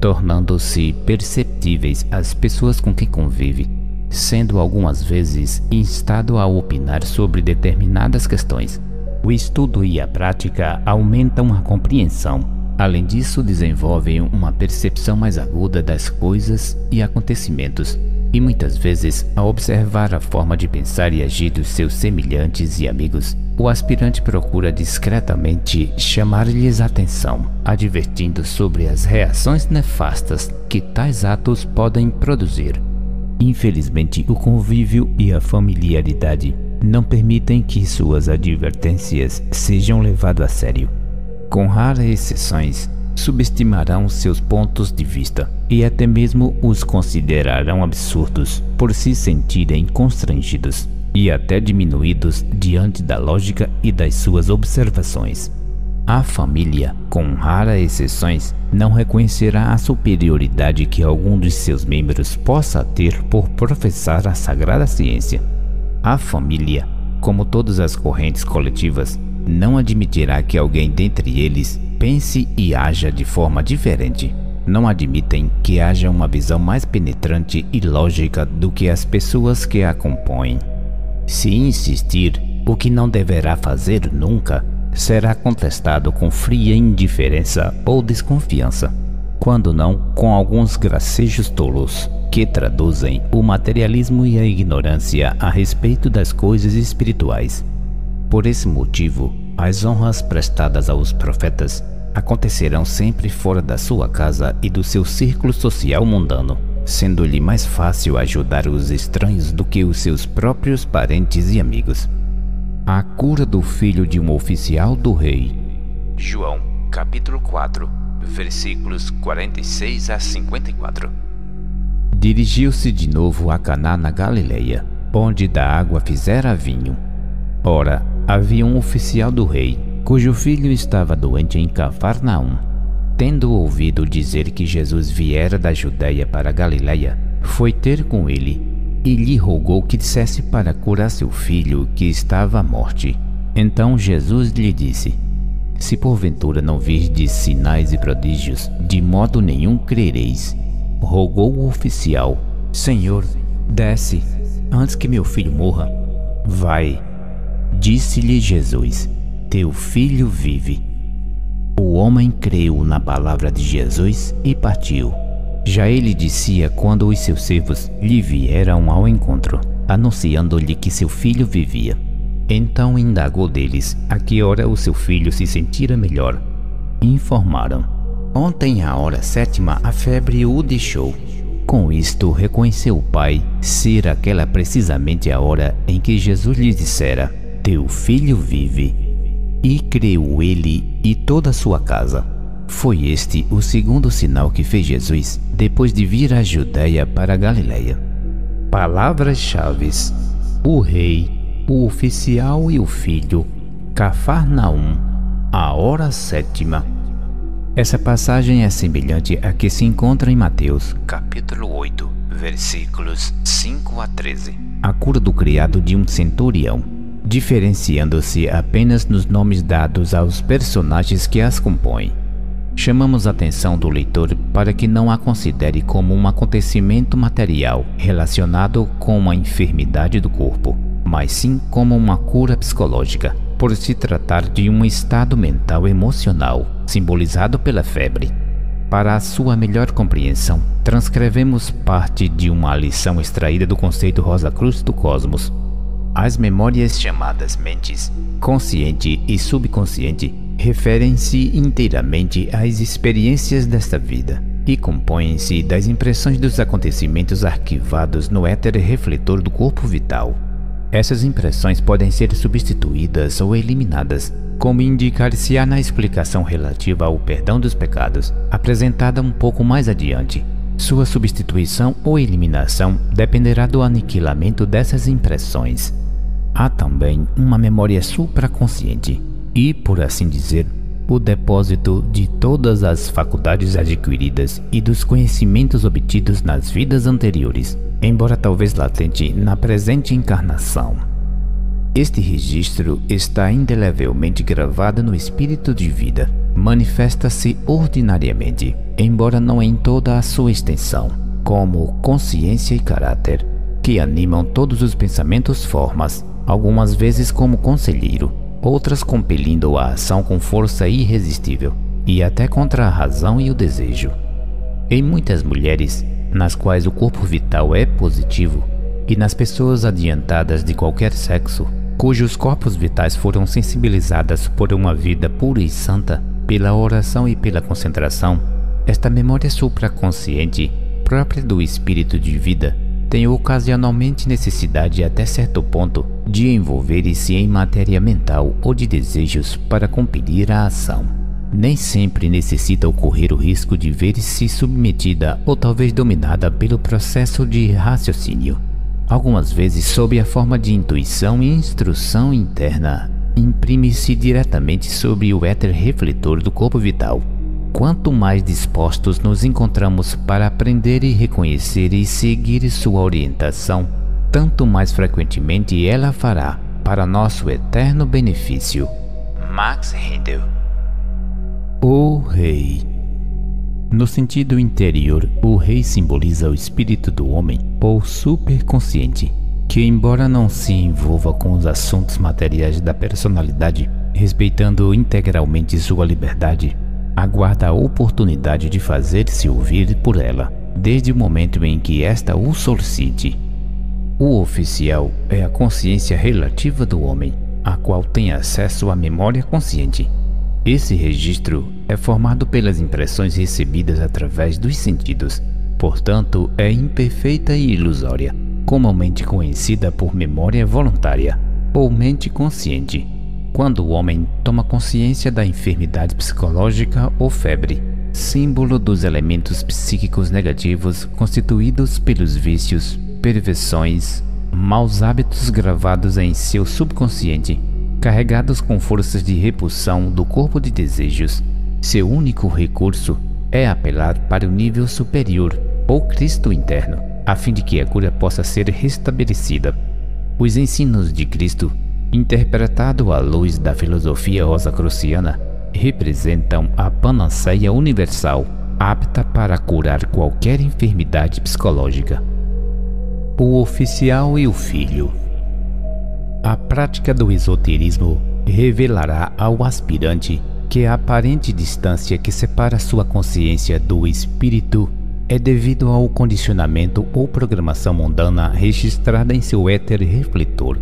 tornando-se perceptíveis às pessoas com quem convive, sendo algumas vezes instado a opinar sobre determinadas questões. O estudo e a prática aumentam a compreensão Além disso, desenvolvem uma percepção mais aguda das coisas e acontecimentos, e muitas vezes, ao observar a forma de pensar e agir dos seus semelhantes e amigos, o aspirante procura discretamente chamar-lhes atenção, advertindo sobre as reações nefastas que tais atos podem produzir. Infelizmente, o convívio e a familiaridade não permitem que suas advertências sejam levadas a sério. Com raras exceções, subestimarão seus pontos de vista e até mesmo os considerarão absurdos por se sentirem constrangidos e até diminuídos diante da lógica e das suas observações. A família, com raras exceções, não reconhecerá a superioridade que algum de seus membros possa ter por professar a sagrada ciência. A família, como todas as correntes coletivas, não admitirá que alguém dentre eles pense e haja de forma diferente. Não admitem que haja uma visão mais penetrante e lógica do que as pessoas que a compõem. Se insistir, o que não deverá fazer nunca, será contestado com fria indiferença ou desconfiança, quando não com alguns gracejos tolos que traduzem o materialismo e a ignorância a respeito das coisas espirituais. Por esse motivo, as honras prestadas aos profetas acontecerão sempre fora da sua casa e do seu círculo social mundano, sendo-lhe mais fácil ajudar os estranhos do que os seus próprios parentes e amigos. A cura do filho de um oficial do rei. João, capítulo 4, versículos 46 a 54. Dirigiu-se de novo a Caná na Galileia, onde da água fizera vinho. Ora, havia um oficial do rei, cujo filho estava doente em Cafarnaum. Tendo ouvido dizer que Jesus viera da Judéia para a Galileia, foi ter com ele e lhe rogou que dissesse para curar seu filho que estava à morte. Então Jesus lhe disse: Se porventura não virdes sinais e prodígios, de modo nenhum crereis. Rogou o oficial: Senhor, desce, antes que meu filho morra. Vai. Disse-lhe Jesus: Teu filho vive. O homem creu na palavra de Jesus e partiu. Já ele dizia quando os seus servos lhe vieram ao encontro, anunciando-lhe que seu filho vivia. Então indagou deles a que hora o seu filho se sentira melhor. Informaram: Ontem, à hora sétima, a febre o deixou. Com isto, reconheceu o pai ser aquela precisamente a hora em que Jesus lhe dissera: Teu filho vive. E creu ele e toda a sua casa. Foi este o segundo sinal que fez Jesus depois de vir à Judéia para a Galiléia. Palavras-chave: o rei, o oficial e o filho, Cafarnaum, a hora sétima. Essa passagem é semelhante à que se encontra em Mateus, capítulo 8, versículos 5 a 13. A cura do criado de um centurião, diferenciando-se apenas nos nomes dados aos personagens que as compõem. Chamamos a atenção do leitor para que não a considere como um acontecimento material relacionado com uma enfermidade do corpo, mas sim como uma cura psicológica, por se tratar de um estado mental emocional, simbolizado pela febre. Para a sua melhor compreensão, transcrevemos parte de uma lição extraída do conceito Rosa Cruz do Cosmos. As memórias chamadas mentes, consciente e subconsciente, referem-se inteiramente às experiências desta vida e compõem-se das impressões dos acontecimentos arquivados no éter refletor do corpo vital. Essas impressões podem ser substituídas ou eliminadas, como indicar-se-á na explicação relativa ao perdão dos pecados, apresentada um pouco mais adiante. Sua substituição ou eliminação dependerá do aniquilamento dessas impressões. Há também uma memória supraconsciente, e, por assim dizer, o depósito de todas as faculdades adquiridas e dos conhecimentos obtidos nas vidas anteriores, embora talvez latente na presente encarnação. Este registro está indelevelmente gravado no espírito de vida, manifesta-se ordinariamente, embora não em toda a sua extensão, como consciência e caráter, que animam todos os pensamentos formas, algumas vezes como conselheiro, outras compelindo a ação com força irresistível e até contra a razão e o desejo. Em muitas mulheres, nas quais o corpo vital é positivo, e nas pessoas adiantadas de qualquer sexo, cujos corpos vitais foram sensibilizadas por uma vida pura e santa, pela oração e pela concentração, esta memória supraconsciente, própria do espírito de vida, tem ocasionalmente necessidade até certo ponto de envolver-se em matéria mental ou de desejos para compelir a ação. Nem sempre necessita ocorrer o risco de ver-se submetida ou talvez dominada pelo processo de raciocínio. Algumas vezes, sob a forma de intuição e instrução interna, imprime-se diretamente sobre o éter refletor do corpo vital. Quanto mais dispostos nos encontramos para aprender e reconhecer e seguir sua orientação, tanto mais frequentemente ela fará para nosso eterno benefício. Max Rendel O Rei No sentido interior, o Rei simboliza o espírito do homem ou superconsciente, que embora não se envolva com os assuntos materiais da personalidade, respeitando integralmente sua liberdade, aguarda a oportunidade de fazer-se ouvir por ela, desde o momento em que esta o solicite. O oficial é a consciência relativa do homem, a qual tem acesso à memória consciente. Esse registro é formado pelas impressões recebidas através dos sentidos, portanto, é imperfeita e ilusória, comumente conhecida por memória voluntária ou mente consciente. Quando o homem toma consciência da enfermidade psicológica ou febre, símbolo dos elementos psíquicos negativos constituídos pelos vícios, perversões, maus hábitos gravados em seu subconsciente, carregados com forças de repulsão do corpo de desejos. Seu único recurso é apelar para o nível superior, ou Cristo interno, a fim de que a cura possa ser restabelecida. Os ensinos de Cristo, interpretado à luz da filosofia rosacruciana, representam a panaceia universal apta para curar qualquer enfermidade psicológica. O oficial e o filho. A prática do esoterismo revelará ao aspirante que a aparente distância que separa sua consciência do espírito é devido ao condicionamento ou programação mundana registrada em seu éter refletor.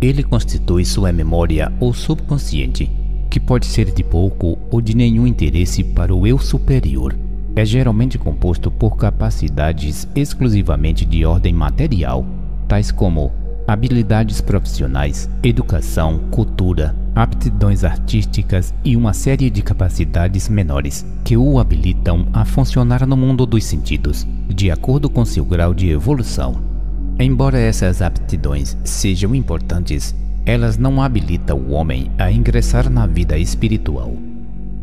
Ele constitui sua memória ou subconsciente que pode ser de pouco ou de nenhum interesse para o eu superior. É geralmente composto por capacidades exclusivamente de ordem material, tais como habilidades profissionais, educação, cultura, aptidões artísticas e uma série de capacidades menores que o habilitam a funcionar no mundo dos sentidos, de acordo com seu grau de evolução. Embora essas aptidões sejam importantes, elas não habilitam o homem a ingressar na vida espiritual.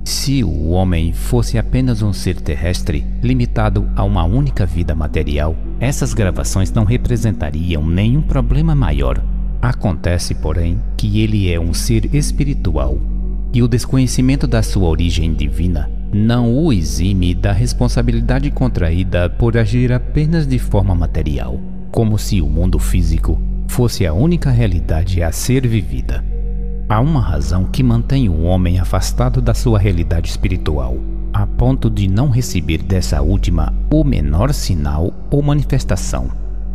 Se o homem fosse apenas um ser terrestre, limitado a uma única vida material, essas gravações não representariam nenhum problema maior. Acontece, porém, que ele é um ser espiritual e o desconhecimento da sua origem divina não o exime da responsabilidade contraída por agir apenas de forma material, como se o mundo físico fosse a única realidade a ser vivida. Há uma razão que mantém o homem afastado da sua realidade espiritual, a ponto de não receber dessa última o menor sinal ou manifestação.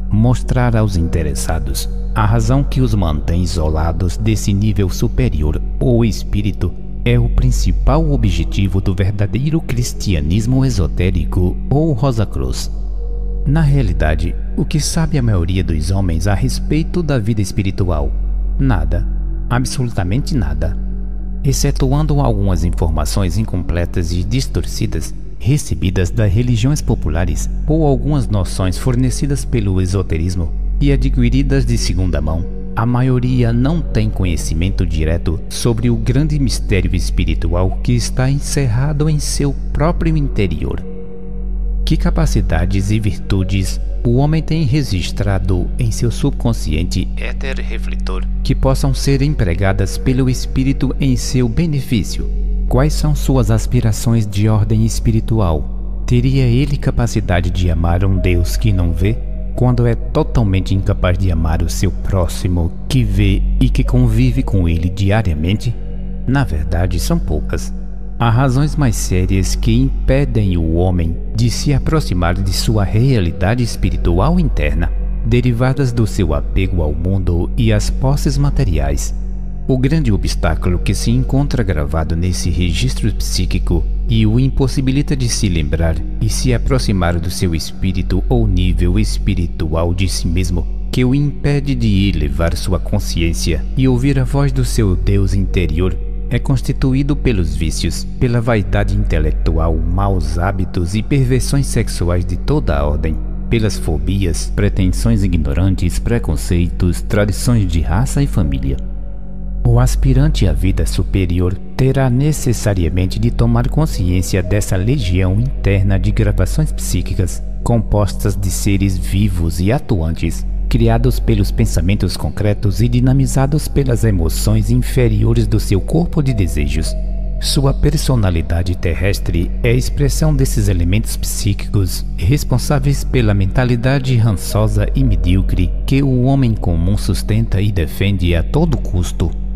Mostrar aos interessados a razão que os mantém isolados desse nível superior ou espírito é o principal objetivo do verdadeiro cristianismo esotérico ou Rosa Cruz. Na realidade, o que sabe a maioria dos homens a respeito da vida espiritual? Nada. Absolutamente nada. Excetuando algumas informações incompletas e distorcidas recebidas das religiões populares ou algumas noções fornecidas pelo esoterismo e adquiridas de segunda mão, a maioria não tem conhecimento direto sobre o grande mistério espiritual que está encerrado em seu próprio interior. Que capacidades e virtudes o homem tem registrado em seu subconsciente éter refletor que possam ser empregadas pelo espírito em seu benefício? Quais são suas aspirações de ordem espiritual? Teria ele capacidade de amar um Deus que não vê, quando é totalmente incapaz de amar o seu próximo que vê e que convive com ele diariamente? Na verdade, são poucas. Há razões mais sérias que impedem o homem de se aproximar de sua realidade espiritual interna, derivadas do seu apego ao mundo e às posses materiais. O grande obstáculo que se encontra gravado nesse registro psíquico e o impossibilita de se lembrar e se aproximar do seu espírito ou nível espiritual de si mesmo, que o impede de elevar sua consciência e ouvir a voz do seu Deus interior é constituído pelos vícios, pela vaidade intelectual, maus hábitos e perversões sexuais de toda a ordem, pelas fobias, pretensões ignorantes, preconceitos, tradições de raça e família. O aspirante à vida superior terá necessariamente de tomar consciência dessa legião interna de gravações psíquicas compostas de seres vivos e atuantes criados pelos pensamentos concretos e dinamizados pelas emoções inferiores do seu corpo de desejos. Sua personalidade terrestre é a expressão desses elementos psíquicos responsáveis pela mentalidade rançosa e medíocre que o homem comum sustenta e defende a todo custo.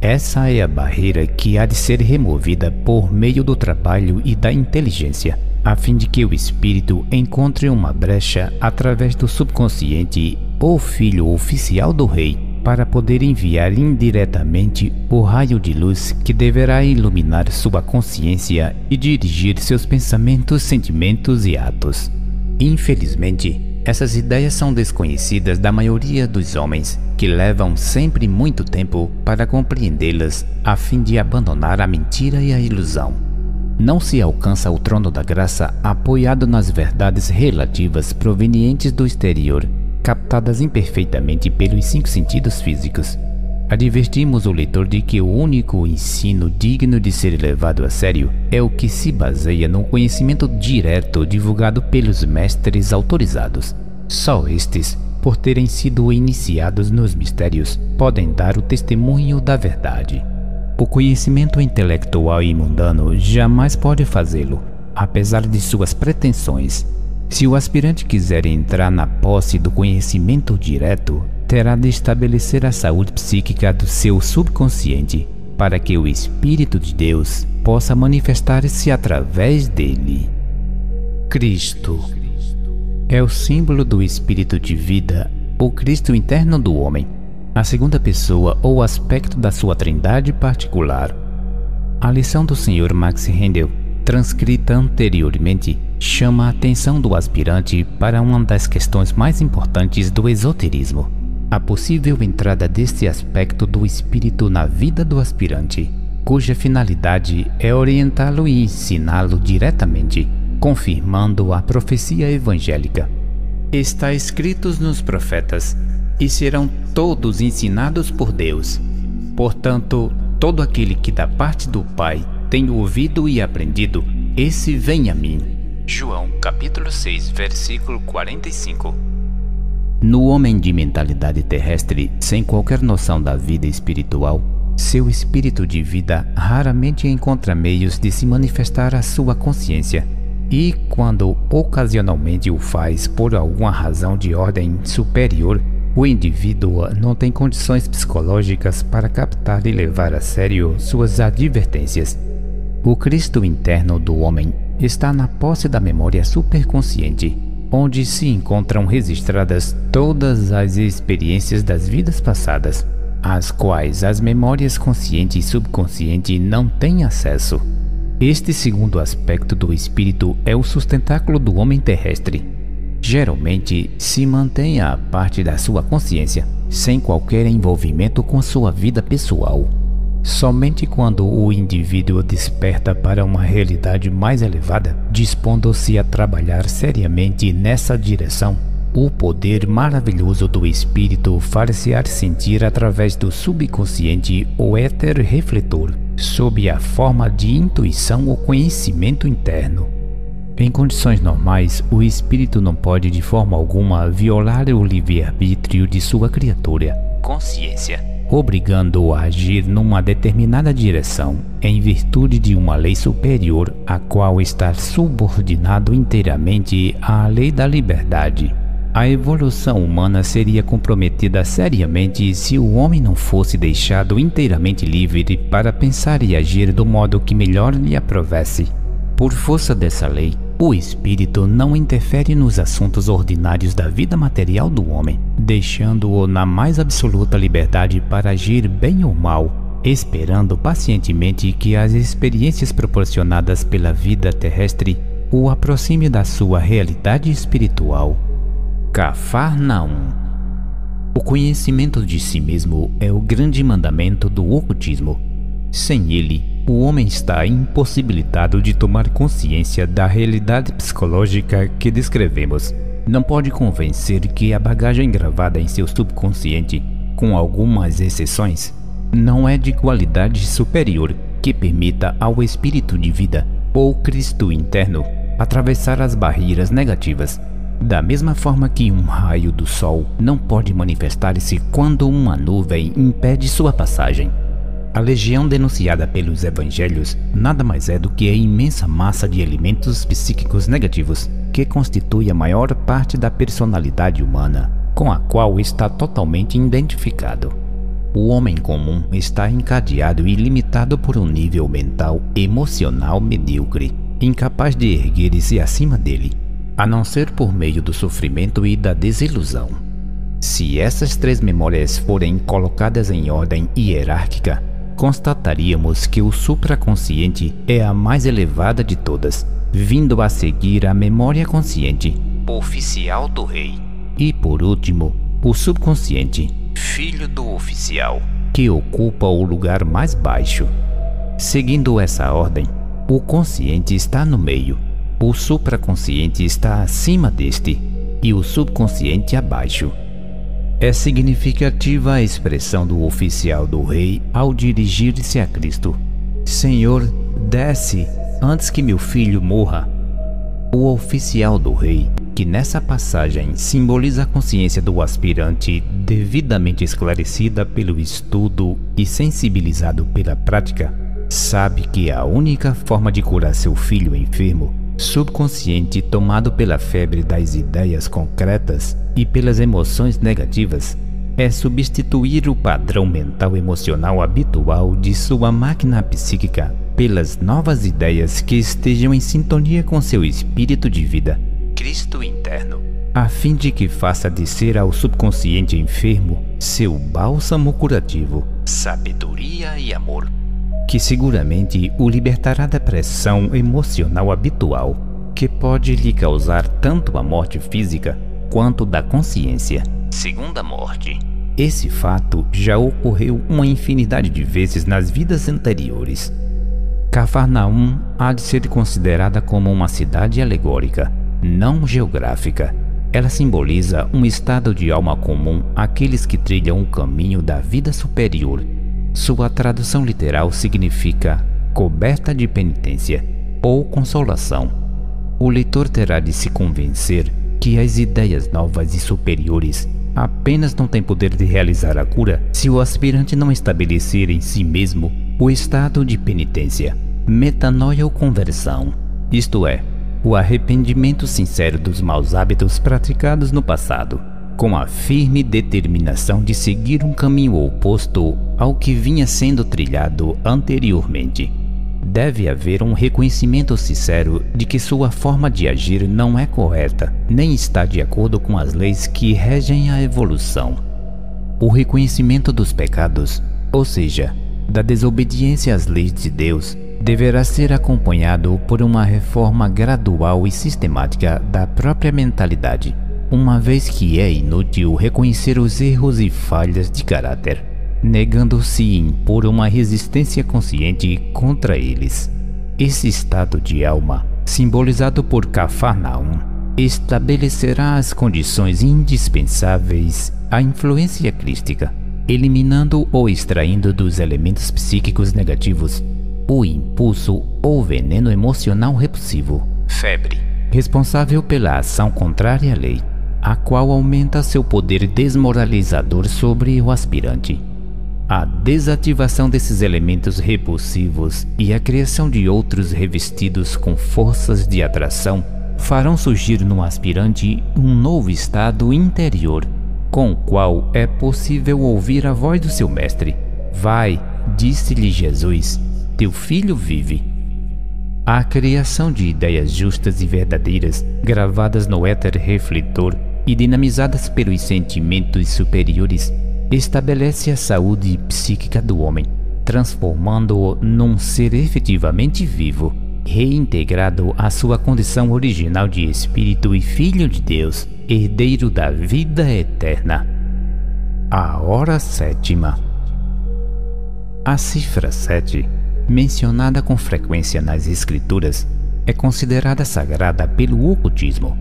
Essa é a barreira que há de ser removida por meio do trabalho e da inteligência, a fim de que o espírito encontre uma brecha através do subconsciente ou filho oficial do rei, para poder enviar indiretamente o raio de luz que deverá iluminar sua consciência e dirigir seus pensamentos, sentimentos e atos. Infelizmente, essas ideias são desconhecidas da maioria dos homens, que levam sempre muito tempo para compreendê-las a fim de abandonar a mentira e a ilusão. não se alcança o trono da graça apoiado nas verdades relativas provenientes do exterior, captadas imperfeitamente pelos cinco sentidos físicos. Advertimos o leitor de que o único ensino digno de ser levado a sério é o que se baseia no conhecimento direto divulgado pelos mestres autorizados. Só estes, por terem sido iniciados nos mistérios, podem dar o testemunho da verdade. O conhecimento intelectual e mundano jamais pode fazê-lo, apesar de suas pretensões. Se o aspirante quiser entrar na posse do conhecimento direto, terá de estabelecer a saúde psíquica do seu subconsciente para que o Espírito de Deus possa manifestar-se através dele. Cristo é o símbolo do Espírito de vida, o Cristo interno do homem, a segunda pessoa ou aspecto da sua trindade particular. A lição do Sr. Max Handel, transcrita anteriormente, chama a atenção do aspirante para uma das questões mais importantes do esoterismo a possível entrada deste aspecto do espírito na vida do aspirante, cuja finalidade é orientá-lo e ensiná-lo diretamente, confirmando a profecia evangélica. Está escritos nos profetas, e serão todos ensinados por Deus. Portanto, todo aquele que da parte do Pai tem ouvido e aprendido, esse vem a mim. João capítulo 6, versículo 45 no homem de mentalidade terrestre, sem qualquer noção da vida espiritual, seu espírito de vida raramente encontra meios de se manifestar a sua consciência, e quando ocasionalmente o faz por alguma razão de ordem superior, o indivíduo não tem condições psicológicas para captar e levar a sério suas advertências. O Cristo interno do homem está na posse da memória superconsciente onde se encontram registradas todas as experiências das vidas passadas, às quais as memórias consciente e subconsciente não têm acesso. Este segundo aspecto do espírito é o sustentáculo do homem terrestre. Geralmente se mantém a parte da sua consciência, sem qualquer envolvimento com sua vida pessoal. Somente quando o indivíduo desperta para uma realidade mais elevada, dispondo-se a trabalhar seriamente nessa direção, o poder maravilhoso do espírito far-se-á sentir através do subconsciente ou éter refletor, sob a forma de intuição ou conhecimento interno. Em condições normais, o espírito não pode de forma alguma violar o livre-arbítrio de sua criatura, consciência obrigando-o a agir numa determinada direção, em virtude de uma lei superior, a qual está subordinado inteiramente à lei da liberdade. A evolução humana seria comprometida seriamente se o homem não fosse deixado inteiramente livre para pensar e agir do modo que melhor lhe aprovesse. Por força dessa lei, o espírito não interfere nos assuntos ordinários da vida material do homem, deixando-o na mais absoluta liberdade para agir bem ou mal, esperando pacientemente que as experiências proporcionadas pela vida terrestre o aproxime da sua realidade espiritual. Cafarnaum O conhecimento de si mesmo é o grande mandamento do ocultismo. Sem ele, o homem está impossibilitado de tomar consciência da realidade psicológica que descrevemos. Não pode convencer que a bagagem gravada em seu subconsciente, com algumas exceções, não é de qualidade superior que permita ao espírito de vida ou Cristo interno atravessar as barreiras negativas. Da mesma forma que um raio do sol não pode manifestar-se quando uma nuvem impede sua passagem. A legião denunciada pelos evangelhos nada mais é do que a imensa massa de elementos psíquicos negativos que constitui a maior parte da personalidade humana, com a qual está totalmente identificado. O homem comum está encadeado e limitado por um nível mental emocional medíocre, incapaz de erguer-se acima dele, a não ser por meio do sofrimento e da desilusão. Se essas três memórias forem colocadas em ordem hierárquica, constataríamos que o supraconsciente é a mais elevada de todas, vindo a seguir a memória consciente, oficial do rei, e por último, o subconsciente, filho do oficial, que ocupa o lugar mais baixo. Seguindo essa ordem, o consciente está no meio, o supraconsciente está acima deste e o subconsciente abaixo. É significativa a expressão do oficial do rei ao dirigir-se a Cristo: Senhor, desce antes que meu filho morra. O oficial do rei, que nessa passagem simboliza a consciência do aspirante devidamente esclarecida pelo estudo e sensibilizado pela prática, sabe que a única forma de curar seu filho enfermo, subconsciente tomado pela febre das ideias concretas e pelas emoções negativas, é substituir o padrão mental emocional habitual de sua máquina psíquica pelas novas ideias que estejam em sintonia com seu espírito de vida, Cristo interno, a fim de que faça descer ao subconsciente enfermo seu bálsamo curativo, sabedoria e amor que seguramente o libertará da pressão emocional habitual que pode lhe causar tanto a morte física quanto da consciência. Segunda morte. Esse fato já ocorreu uma infinidade de vezes nas vidas anteriores. Cafarnaum há de ser considerada como uma cidade alegórica, não geográfica. Ela simboliza um estado de alma comum àqueles que trilham o caminho da vida superior sua tradução literal significa coberta de penitência ou consolação. O leitor terá de se convencer que as ideias novas e superiores apenas não têm poder de realizar a cura se o aspirante não estabelecer em si mesmo o estado de penitência, metanoia ou conversão, isto é, o arrependimento sincero dos maus hábitos praticados no passado com a firme determinação de seguir um caminho oposto ao que vinha sendo trilhado anteriormente. Deve haver um reconhecimento sincero de que sua forma de agir não é correta, nem está de acordo com as leis que regem a evolução. O reconhecimento dos pecados, ou seja, da desobediência às leis de Deus, deverá ser acompanhado por uma reforma gradual e sistemática da própria mentalidade uma vez que é inútil reconhecer os erros e falhas de caráter, negando-se a impor uma resistência consciente contra eles. Esse estado de alma, simbolizado por Cafarnaum, estabelecerá as condições indispensáveis à influência crística, eliminando ou extraindo dos elementos psíquicos negativos o impulso ou veneno emocional repulsivo, febre, responsável pela ação contrária à lei a qual aumenta seu poder desmoralizador sobre o aspirante. A desativação desses elementos repulsivos e a criação de outros revestidos com forças de atração farão surgir no aspirante um novo estado interior, com o qual é possível ouvir a voz do seu mestre. Vai, disse-lhe Jesus, teu filho vive. A criação de ideias justas e verdadeiras, gravadas no éter refletor, e dinamizadas pelos sentimentos superiores, estabelece a saúde psíquica do homem, transformando-o num ser efetivamente vivo, reintegrado à sua condição original de espírito e filho de Deus, herdeiro da vida eterna. A hora sétima. A cifra 7, mencionada com frequência nas Escrituras, é considerada sagrada pelo ocultismo.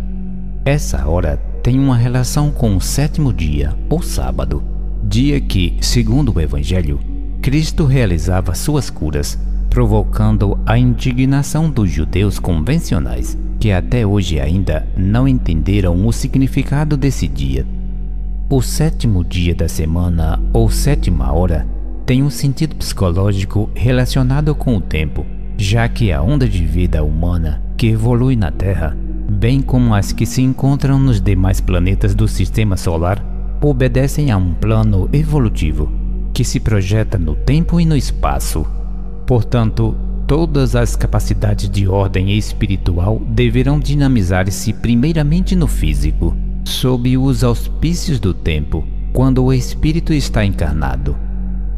Essa hora tem uma relação com o sétimo dia, ou sábado, dia que, segundo o Evangelho, Cristo realizava suas curas, provocando a indignação dos judeus convencionais, que até hoje ainda não entenderam o significado desse dia. O sétimo dia da semana, ou sétima hora, tem um sentido psicológico relacionado com o tempo, já que a onda de vida humana que evolui na Terra bem como as que se encontram nos demais planetas do sistema solar, obedecem a um plano evolutivo que se projeta no tempo e no espaço. Portanto, todas as capacidades de ordem espiritual deverão dinamizar-se primeiramente no físico, sob os auspícios do tempo, quando o espírito está encarnado.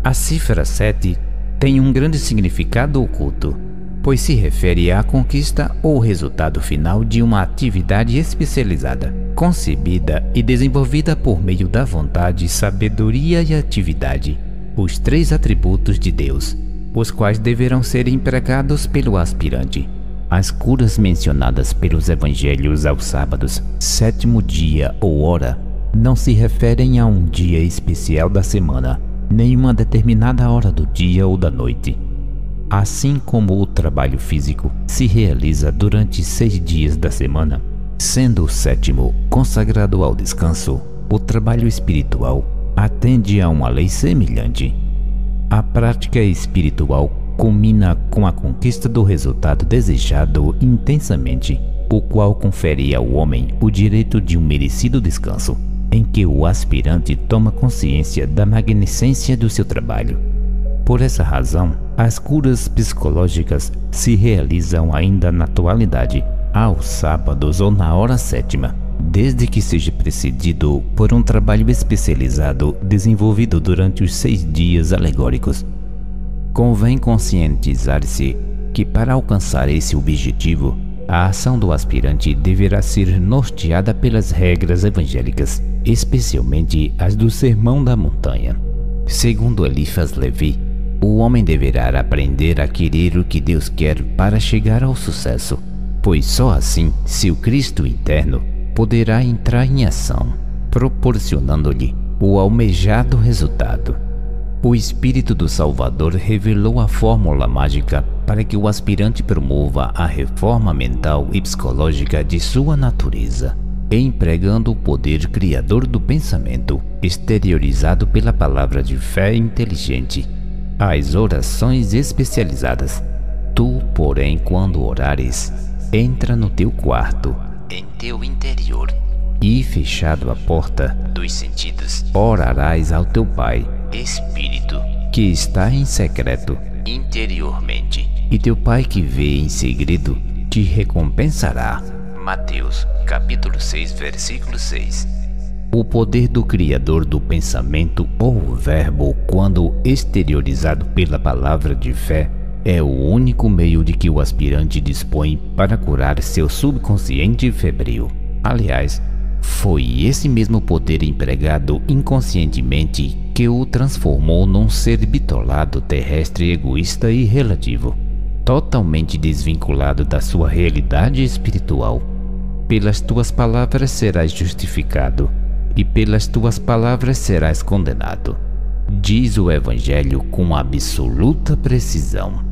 A cifra 7 tem um grande significado oculto pois se refere à conquista ou resultado final de uma atividade especializada, concebida e desenvolvida por meio da vontade, sabedoria e atividade, os três atributos de Deus, os quais deverão ser empregados pelo aspirante. As curas mencionadas pelos evangelhos aos sábados, sétimo dia ou hora, não se referem a um dia especial da semana, nem uma determinada hora do dia ou da noite. Assim como o trabalho físico se realiza durante seis dias da semana, sendo o sétimo consagrado ao descanso, o trabalho espiritual atende a uma lei semelhante. A prática espiritual culmina com a conquista do resultado desejado intensamente, o qual confere ao homem o direito de um merecido descanso, em que o aspirante toma consciência da magnificência do seu trabalho. Por essa razão, as curas psicológicas se realizam ainda na atualidade, aos sábados ou na hora sétima desde que seja precedido por um trabalho especializado desenvolvido durante os seis dias alegóricos. Convém conscientizar-se que, para alcançar esse objetivo, a ação do aspirante deverá ser norteada pelas regras evangélicas, especialmente as do Sermão da Montanha. Segundo Eliphas Levi, o homem deverá aprender a querer o que Deus quer para chegar ao sucesso, pois só assim, se o Cristo interno poderá entrar em ação, proporcionando-lhe o almejado resultado. O Espírito do Salvador revelou a fórmula mágica para que o aspirante promova a reforma mental e psicológica de sua natureza, empregando o poder criador do pensamento, exteriorizado pela palavra de fé inteligente, as orações especializadas. Tu, porém, quando orares, entra no teu quarto. Em teu interior. E fechado a porta dos sentidos, orarás ao teu Pai, Espírito, que está em secreto, interiormente, e teu Pai que vê em segredo te recompensará. Mateus, capítulo 6, versículo 6. O poder do Criador do pensamento ou Verbo, quando exteriorizado pela palavra de fé, é o único meio de que o aspirante dispõe para curar seu subconsciente febril. Aliás, foi esse mesmo poder empregado inconscientemente que o transformou num ser bitolado terrestre egoísta e relativo, totalmente desvinculado da sua realidade espiritual. Pelas tuas palavras serás justificado, e pelas tuas palavras serás condenado, diz o Evangelho com absoluta precisão.